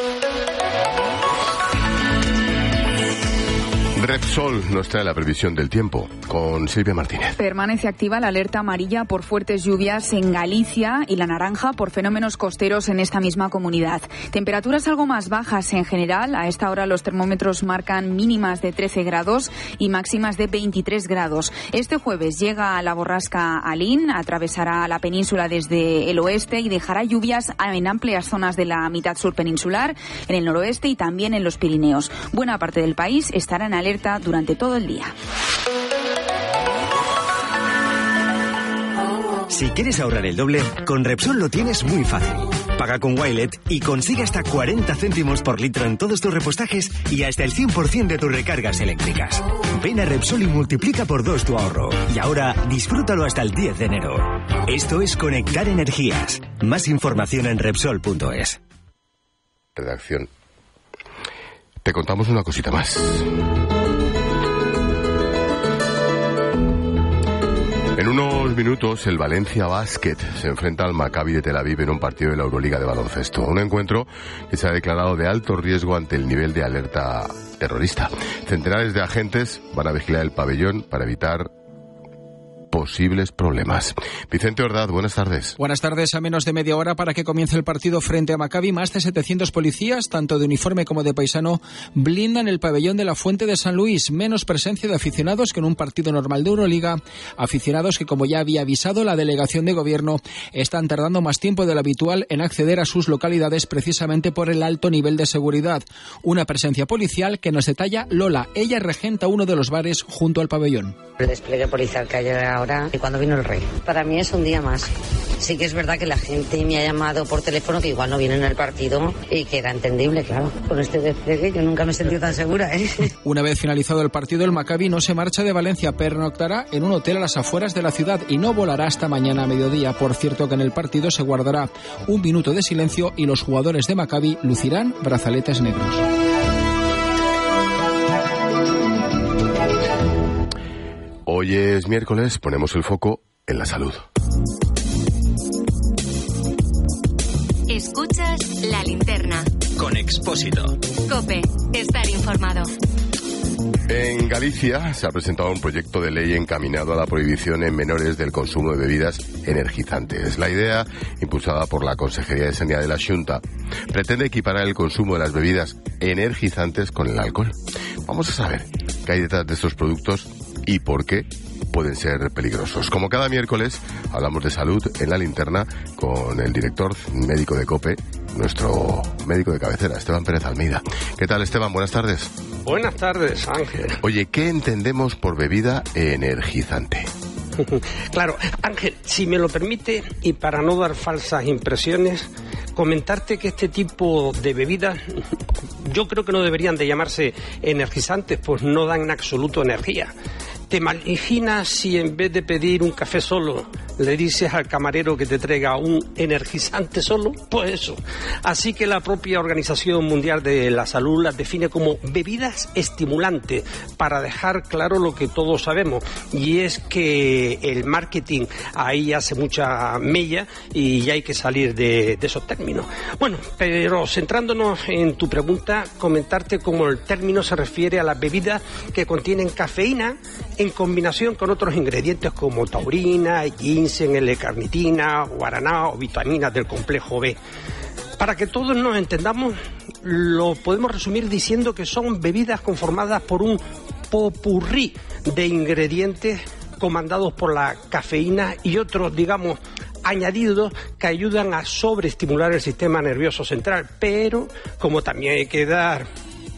Repsol nos trae la previsión del tiempo con Silvia Martínez. Permanece activa la alerta amarilla por fuertes lluvias en Galicia y la naranja por fenómenos costeros en esta misma comunidad. Temperaturas algo más bajas en general. A esta hora los termómetros marcan mínimas de 13 grados y máximas de 23 grados. Este jueves llega la borrasca Alín, atravesará la península desde el oeste y dejará lluvias en amplias zonas de la mitad sur peninsular, en el noroeste y también en los Pirineos. Buena parte del país estará en alerta durante todo el día. Si quieres ahorrar el doble, con Repsol lo tienes muy fácil. Paga con Wilet y consigue hasta 40 céntimos por litro en todos tus repostajes y hasta el 100% de tus recargas eléctricas. Ven a Repsol y multiplica por dos tu ahorro. Y ahora disfrútalo hasta el 10 de enero. Esto es Conectar Energías. Más información en Repsol.es. Redacción. Te contamos una cosita más. En unos minutos, el Valencia Basket se enfrenta al Maccabi de Tel Aviv en un partido de la Euroliga de baloncesto. Un encuentro que se ha declarado de alto riesgo ante el nivel de alerta terrorista. Centenares de agentes van a vigilar el pabellón para evitar posibles problemas. Vicente Ordaz, buenas tardes. Buenas tardes. A menos de media hora para que comience el partido frente a Maccabi, más de 700 policías, tanto de uniforme como de paisano, blindan el pabellón de la Fuente de San Luis. Menos presencia de aficionados que en un partido normal de Euroliga. Aficionados que, como ya había avisado la delegación de gobierno, están tardando más tiempo de lo habitual en acceder a sus localidades precisamente por el alto nivel de seguridad. Una presencia policial que nos detalla Lola. Ella regenta uno de los bares junto al pabellón. El despliegue policial que hay ahora y cuando vino el rey. Para mí es un día más. Sí que es verdad que la gente me ha llamado por teléfono que igual no viene en el partido y que era entendible, claro. Con este despliegue yo nunca me he sentido tan segura. ¿eh? Una vez finalizado el partido, el Maccabi no se marcha de Valencia, pernoctará en un hotel a las afueras de la ciudad y no volará hasta mañana a mediodía. Por cierto que en el partido se guardará un minuto de silencio y los jugadores de Maccabi lucirán brazaletes negros. Hoy es miércoles, ponemos el foco en la salud. Escuchas la linterna. Con Expósito. Cope, estar informado. En Galicia se ha presentado un proyecto de ley encaminado a la prohibición en menores del consumo de bebidas energizantes. La idea, impulsada por la Consejería de Sanidad de la Junta, pretende equiparar el consumo de las bebidas energizantes con el alcohol. Vamos a saber qué hay detrás de estos productos y por qué pueden ser peligrosos. Como cada miércoles, hablamos de salud en la linterna con el director médico de COPE, nuestro médico de cabecera, Esteban Pérez Almeida. ¿Qué tal, Esteban? Buenas tardes. Buenas tardes, Ángel. Oye, ¿qué entendemos por bebida energizante? Claro, Ángel, si me lo permite, y para no dar falsas impresiones, comentarte que este tipo de bebidas yo creo que no deberían de llamarse energizantes, pues no dan en absoluto energía. ¿Te imaginas si en vez de pedir un café solo, le dices al camarero que te traiga un energizante solo? Pues eso. Así que la propia Organización Mundial de la Salud las define como bebidas estimulantes, para dejar claro lo que todos sabemos, y es que el marketing ahí hace mucha mella y hay que salir de, de esos términos. Bueno, pero centrándonos en tu pregunta, comentarte cómo el término se refiere a las bebidas que contienen cafeína en combinación con otros ingredientes como taurina, ginseng, L-carnitina, guaraná o vitaminas del complejo B. Para que todos nos entendamos, lo podemos resumir diciendo que son bebidas conformadas por un popurrí de ingredientes comandados por la cafeína y otros, digamos, añadidos que ayudan a sobreestimular el sistema nervioso central. Pero, como también hay que dar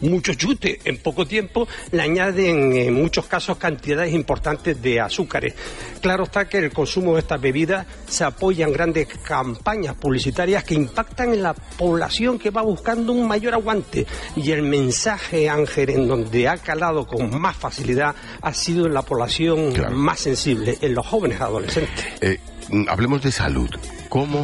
mucho chute en poco tiempo, le añaden en muchos casos cantidades importantes de azúcares. Claro está que el consumo de estas bebidas se apoya en grandes campañas publicitarias que impactan en la población que va buscando un mayor aguante. Y el mensaje, Ángel, en donde ha calado con más facilidad ha sido en la población más sensible, en los jóvenes adolescentes. Eh, hablemos de salud. ¿Cómo